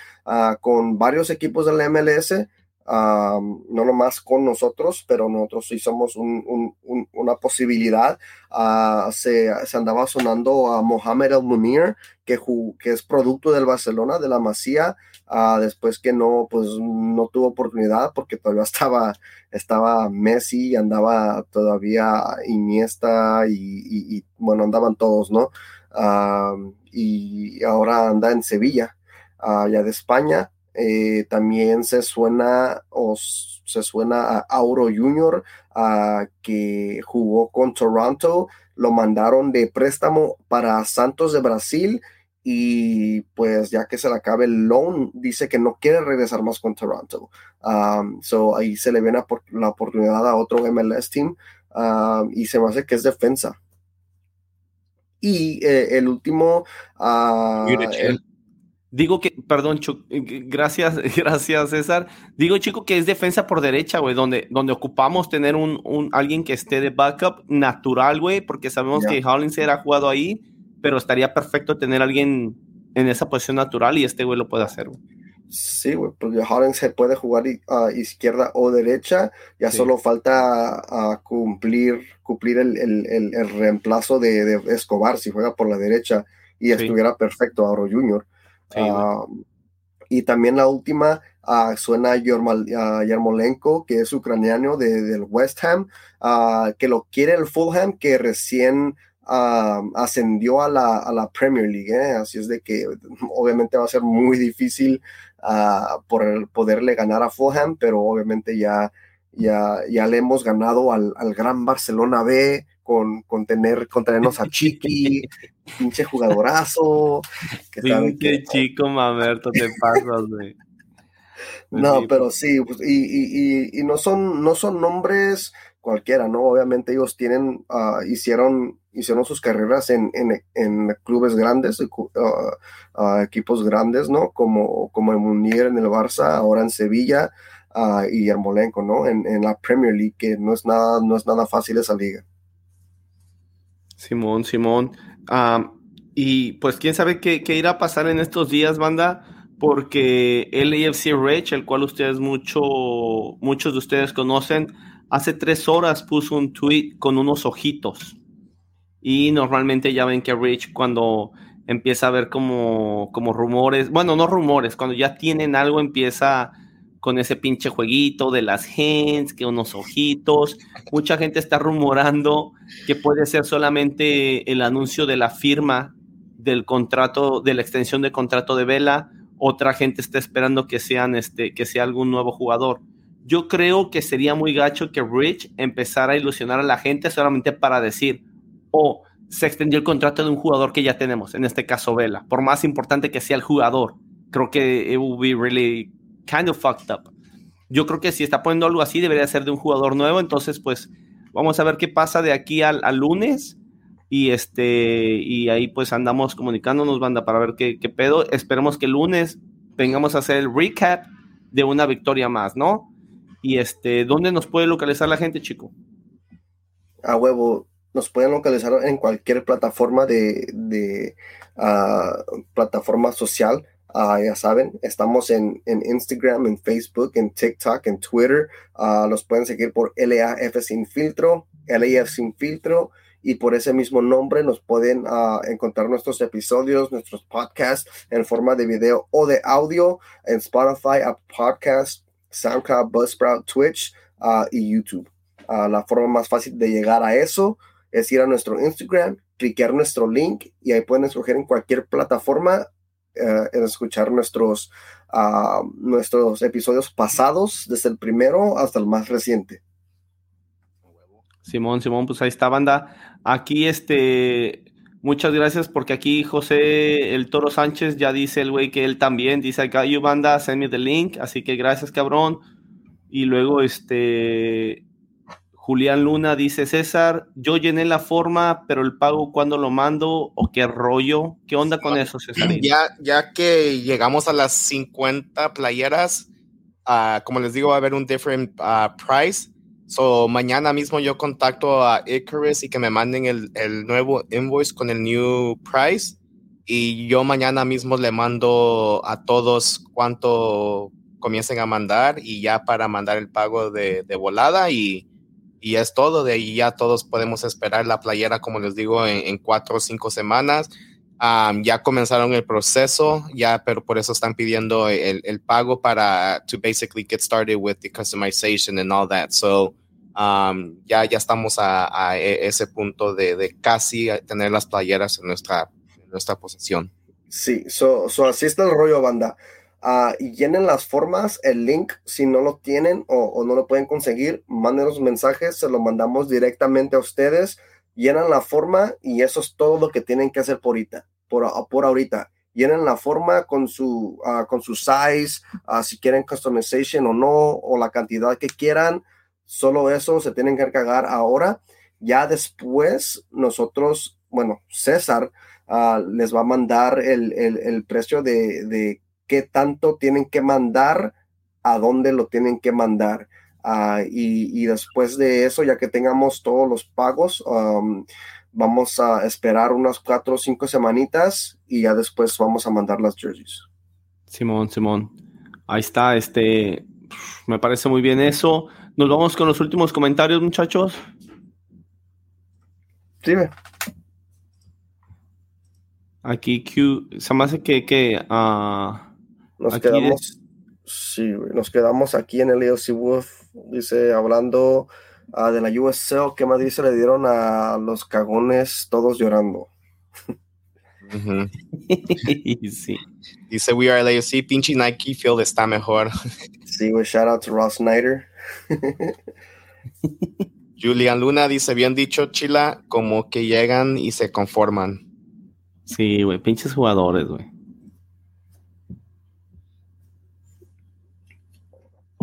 con varios equipos del MLS no nomás con nosotros, pero nosotros sí somos una posibilidad. Ah, se, andaba sonando a Mohamed El Munir, que, es producto del Barcelona, de la Masía, ah, después que no, pues, no tuvo oportunidad porque todavía <laughs> estaba, estaba Messi andaba todavía Iniesta y, y, bueno, andaban todos, ¿no? y ahora anda en Sevilla, allá de España. Eh, también se suena o se suena a Auro Junior que jugó con Toronto, lo mandaron de préstamo para Santos de Brasil y pues ya que se le acabe el loan, dice que no quiere regresar más con Toronto. Um, so ahí se le viene la oportunidad a otro MLS team um, y se me hace que es defensa. Y eh, el último, uh, Digo que, perdón, eh, gracias, <laughs> gracias César. Digo, chico, que es defensa por derecha, güey, donde, donde ocupamos tener un, un, alguien que esté de backup natural, güey, porque sabemos que Hollins era jugado ahí, pero estaría perfecto tener alguien en esa posición natural y este güey lo puede hacer, güey. Sí, güey, porque Hollins se puede jugar a izquierda o derecha, ya solo falta cumplir, cumplir el, el, el, reemplazo de, de, Escobar si juega por la derecha y estuviera perfecto Oro Junior. Ah, y también la última uh, suena a Yarmolenko, que es ucraniano de, del West Ham, uh, que lo quiere el Fulham, que recién ascendió a la, a la, Premier League. ¿eh? Así es de que <laughs> obviamente va a ser muy difícil por poderle ganar a Fulham, pero obviamente ya, ya, ya le hemos ganado al, al gran Barcelona B con, con, tener, con tenernos a Chiqui <laughs> pinche jugadorazo. Que pinche chico mamerto, te pasas, güey. No, pero sí, pues, y, no, son, no son nombres cualquiera, ¿no? Obviamente ellos tienen, ah, hicieron, hicieron sus carreras en, clubes grandes, uh, equipos grandes, ¿no? Como, como en Munir, en el Barça, ahora en Sevilla y Yarmolenko, ¿no? En, la Premier League, que no es nada, no es nada fácil esa liga. Simón, Simón. Y pues quién sabe qué, qué irá a pasar en estos días, banda porque el AFC Rich, el cual ustedes mucho, muchos de ustedes conocen, hace tres horas puso un tweet con unos ojitos. Y normalmente ya ven que Rich cuando empieza a ver como, como rumores, bueno, no rumores, cuando ya tienen algo empieza con ese pinche jueguito de las gens, que unos ojitos. Mucha gente está rumorando que puede ser solamente el anuncio de la firma del contrato, de la extensión de contrato de Vela otra gente está esperando que, sean este, que sea algún nuevo jugador. Yo creo que sería muy gacho que Rich empezara a ilusionar a la gente solamente para decir, oh, se extendió el contrato de un jugador que ya tenemos, en este caso Vela, por más importante que sea el jugador. Creo que it will be really kind of fucked up. Yo creo que si está poniendo algo así, debería ser de un jugador nuevo. Entonces, pues, vamos a ver qué pasa de aquí al, lunes. Y este y ahí pues andamos comunicándonos banda para ver qué, qué pedo. Esperemos que el lunes vengamos a hacer el recap de una victoria más no y este dónde nos puede localizar la gente chico a huevo nos pueden localizar en cualquier plataforma de, de uh, plataforma social uh, ya saben, estamos en, en, Instagram, en Facebook, en TikTok, en Twitter. Uh, los pueden seguir por LAF Sin Filtro, LAF Sin Filtro y por ese mismo nombre nos pueden ah, encontrar nuestros episodios, nuestros podcasts en forma de video o de audio en Spotify, Apple Podcast, SoundCloud, Buzzsprout, Twitch ah, y YouTube. Ah, la forma más fácil de llegar a eso es ir a nuestro Instagram, cliquear nuestro link y ahí pueden escoger en cualquier plataforma eh, en escuchar nuestros, nuestros episodios pasados, desde el primero hasta el más reciente. Simón, Simón, pues ahí está, banda. Aquí, este, muchas gracias porque aquí José el Toro Sánchez ya dice el güey que él también dice acá, you banda, send me the link. Así que gracias, cabrón. Y luego, este, Julián Luna dice, César, yo llené la forma, pero el pago cuando lo mando o qué rollo. ¿Qué onda con eso, César? Ya, ya que llegamos a las 50 playeras, uh, como les digo, va a haber un different uh, price So, mañana mismo yo contacto a Icarus y que me manden el, el, nuevo invoice con el new price. Y yo mañana mismo le mando a todos cuánto comiencen a mandar y ya para mandar el pago de, de volada y, y, es todo. De ahí ya todos podemos esperar la playera, como les digo, en, cuatro o cinco semanas. ya comenzaron el proceso, ya, pero por eso están pidiendo el, el, pago para to basically get started with the customization and all that. So, ya, ya estamos a, e, ese punto de, de, casi tener las playeras en nuestra, nuestra posesión. Sí, so, so así está el rollo, banda. Uh, llenen las formas, el link, si no lo tienen o, no lo pueden conseguir, mándenos mensajes, se lo mandamos directamente a ustedes, llenan la forma y eso es todo lo que tienen que hacer por ahorita. Por, por ahorita. Llenen la forma con su, uh, con su size, si quieren customization o no, o la cantidad que quieran Solo eso se tienen que cargar ahora. Ya después nosotros, bueno, César ah, les va a mandar el, precio de, qué tanto tienen que mandar, a dónde lo tienen que mandar. Ah, y, después de eso, ya que tengamos todos los pagos, vamos a esperar unas cuatro o cinco semanitas y ya después vamos a mandar las jerseys. Simón, Simón. Ahí está, este, me parece muy bien eso. Nos vamos con los últimos comentarios, muchachos. Dime. Aquí Q, se me hace que, que uh, nos quedamos, sí, nos quedamos aquí en el EOC Wolf, dice, hablando uh, de la USL, ¿qué más dice? Le dieron a los cagones todos llorando. <laughs> sí. Dice, we are LAFC, pinche Nike Field está mejor. sí, we shout out to Ross Snyder. <laughs> Julian Luna dice, bien dicho, Chila, como que llegan y se conforman. Sí, güey, pinches jugadores, güey.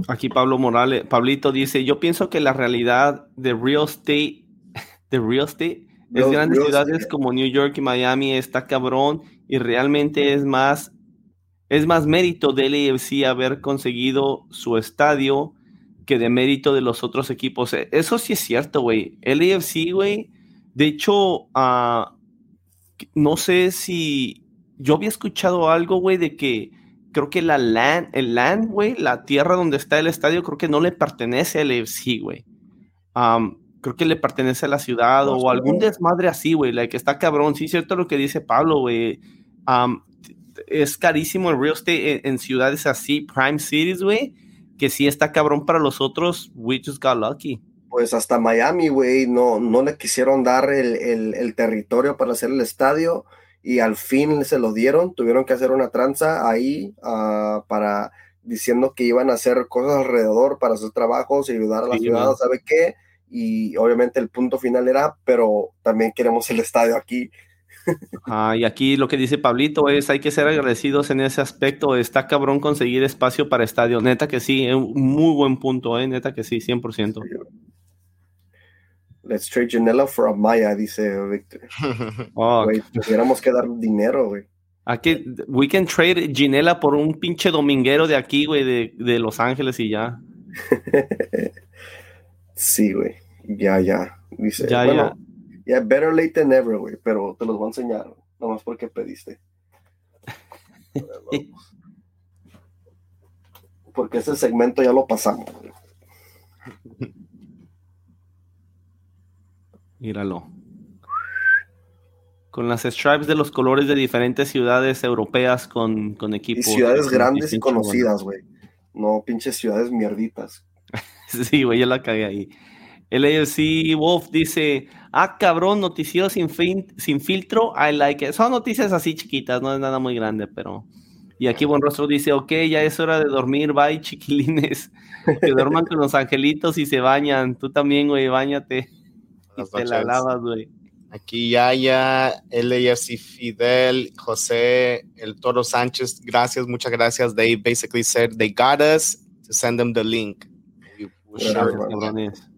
Aquí Pablo Morales, Pablito dice, yo pienso que la realidad de real estate, <laughs> de real estate, es grandes ciudades como New York y Miami está cabrón y realmente es más, es más mérito del AFC haber conseguido su estadio que de mérito de los otros equipos. E, eso sí es cierto, güey. El AFC, güey, de hecho, uh, no sé si yo había escuchado algo, güey, de que creo que la land, el land, güey, la tierra donde está el estadio, creo que no le pertenece al FC, güey. creo que le pertenece a la ciudad o algún desmadre así, güey, la que está cabrón. Sí, cierto lo que dice Pablo, güey. es carísimo el real estate en, ciudades así, prime cities, güey, que sí está cabrón para los otros. We just got lucky. Pues hasta Miami, güey, no, no le quisieron dar el, el, el territorio para hacer el estadio y al fin se lo dieron, tuvieron que hacer una tranza ahí uh, para diciendo que iban a hacer cosas alrededor para sus trabajos y ayudar a la ciudad, ¿sabe qué? Y obviamente el punto final era, pero también queremos el estadio aquí. Ah, y aquí lo que dice Pablito es, hay que ser agradecidos en ese aspecto, está cabrón conseguir espacio para estadio, neta que sí, es un muy buen punto, ¿eh? neta que sí, 100%. Let's trade Janela for a Maya, dice Victor. <laughs> Oh, tuviéramos que dar dinero, güey. Aquí, we can trade Ginela por un pinche dominguero de aquí, güey, de, de, Los Ángeles y ya. <laughs> sí, güey. Ya, ya. Dice, ya, bueno, ya. better late than never, güey, pero te los voy a enseñar, nomás porque pediste. <laughs> porque ese segmento ya lo pasamos. Güey. Míralo. Con las stripes de los colores de diferentes ciudades europeas con, con equipos. Y ciudades grandes y conocidas, güey. No pinches ciudades mierditas. <laughs> sí, güey, yo la cagué ahí. El AFC Wolf dice, ah, cabrón, noticiero sin, sin filtro, I like it. Son noticias así chiquitas, no es nada muy grande, pero... Y aquí Buen Rostro dice, ok, ya es hora de dormir, bye, chiquilines. Que duerman con los angelitos y se bañan. Tú también, güey, bañate la güey. Aquí Yaya, LAFC Fidel, José, el Toro Sánchez, gracias, muchas gracias. They basically said they got us to send them the link.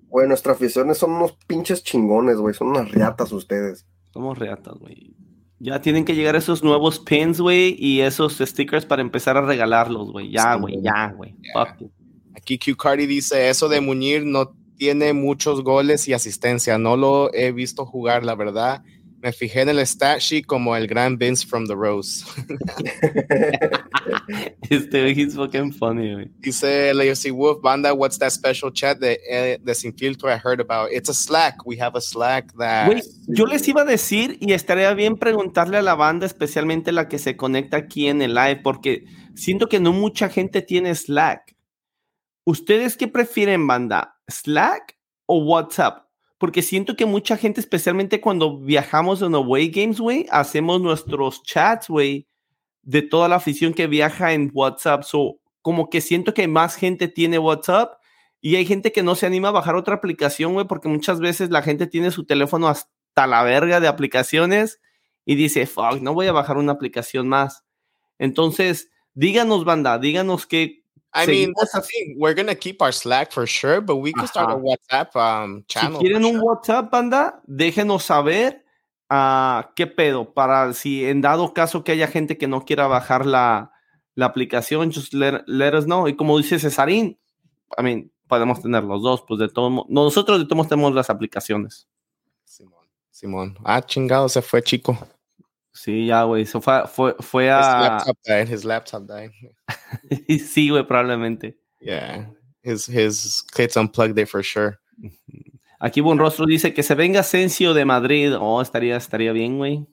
Güey, nuestras aficiones son unos pinches chingones, güey. Son unas reatas ustedes. Somos reatas, güey. Ya tienen que llegar esos nuevos pins, güey, y esos stickers para empezar a regalarlos, güey. Ya, güey, ya, güey. Aquí Q Cardi dice, eso de Muñir no tiene muchos goles y asistencia. No lo he visto jugar, la verdad. Me fijé en el stat sheet como el gran Vince from the Rose. <laughs> este he's fucking funny, güey. Dice Leosi Wolf, banda, what's that special chat de, eh, de Sin Filtro I heard about? It's a Slack. We have a Slack that... yo les iba a decir y estaría bien preguntarle a la banda, especialmente la que se conecta aquí en el live, porque siento que no mucha gente tiene Slack. ¿Ustedes qué prefieren, banda? Slack o WhatsApp? Porque siento que mucha gente, especialmente cuando viajamos en Away Games, güey, hacemos nuestros chats, güey, de toda la afición que viaja en WhatsApp. So, como que siento que más gente tiene WhatsApp y hay gente que no se anima a bajar otra aplicación, güey, porque muchas veces la gente tiene su teléfono hasta la verga de aplicaciones y dice, fuck, no voy a bajar una aplicación más. Entonces, díganos, banda, díganos qué, I mean, that's the thing. We're gonna keep our Slack for sure, but we can start a WhatsApp um, channel. Si quieren un WhatsApp, banda, déjenos saber uh, qué pedo para si en dado caso que haya gente que no quiera bajar la, la aplicación, just let, let, us know. Y como dice Cesarín, I mean, podemos tener los dos, pues de todo nosotros de todos tenemos las aplicaciones. Simón, Simón. Ah, chingado, se fue chico. Sí, ya, güey. Eso fue, fue, fue a. His laptop died. His laptop died. <laughs> sí, güey, probablemente. Yeah. His, his kids unplugged it for sure. Aquí Buen Rostro dice que se venga Asensio de Madrid. Oh, estaría, estaría bien, güey.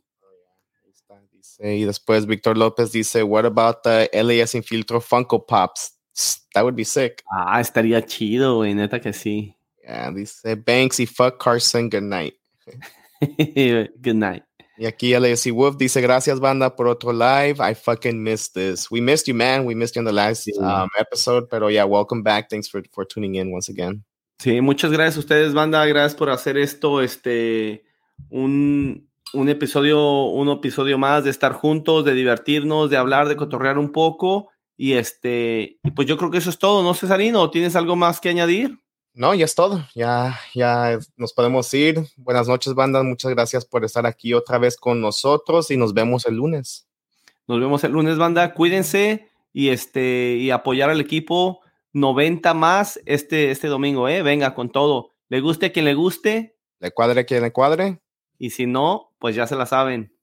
Y después Víctor López dice, what about the LAS Infiltro Funko Pops? That would be sick. Ah, estaría chido, güey, neta que sí. Yeah, dice Banksy, fuck Carson, good night. <laughs> good night. Y aquí LAC Wolf dice, gracias banda por otro live. I fucking missed this. We missed you, man. We missed you in the last um, episode. Pero yeah, welcome back. Thanks for, for tuning in once again. Sí, muchas gracias a ustedes, banda. Gracias por hacer esto, este, un, un episodio, un episodio más de estar juntos, de divertirnos, de hablar, de cotorrear un poco. Y este, y pues yo creo que eso es todo, ¿no, Cesarino? ¿Tienes algo más que añadir? No, ya es todo. Ya, ya nos podemos ir. Buenas noches, banda. Muchas gracias por estar aquí otra vez con nosotros y nos vemos el lunes. Nos vemos el lunes, banda. Cuídense y este y apoyar al equipo 90 más este, este domingo, ¿eh? Venga con todo. Le guste a quien le guste. Le cuadre quien le cuadre. Y si no, pues ya se la saben.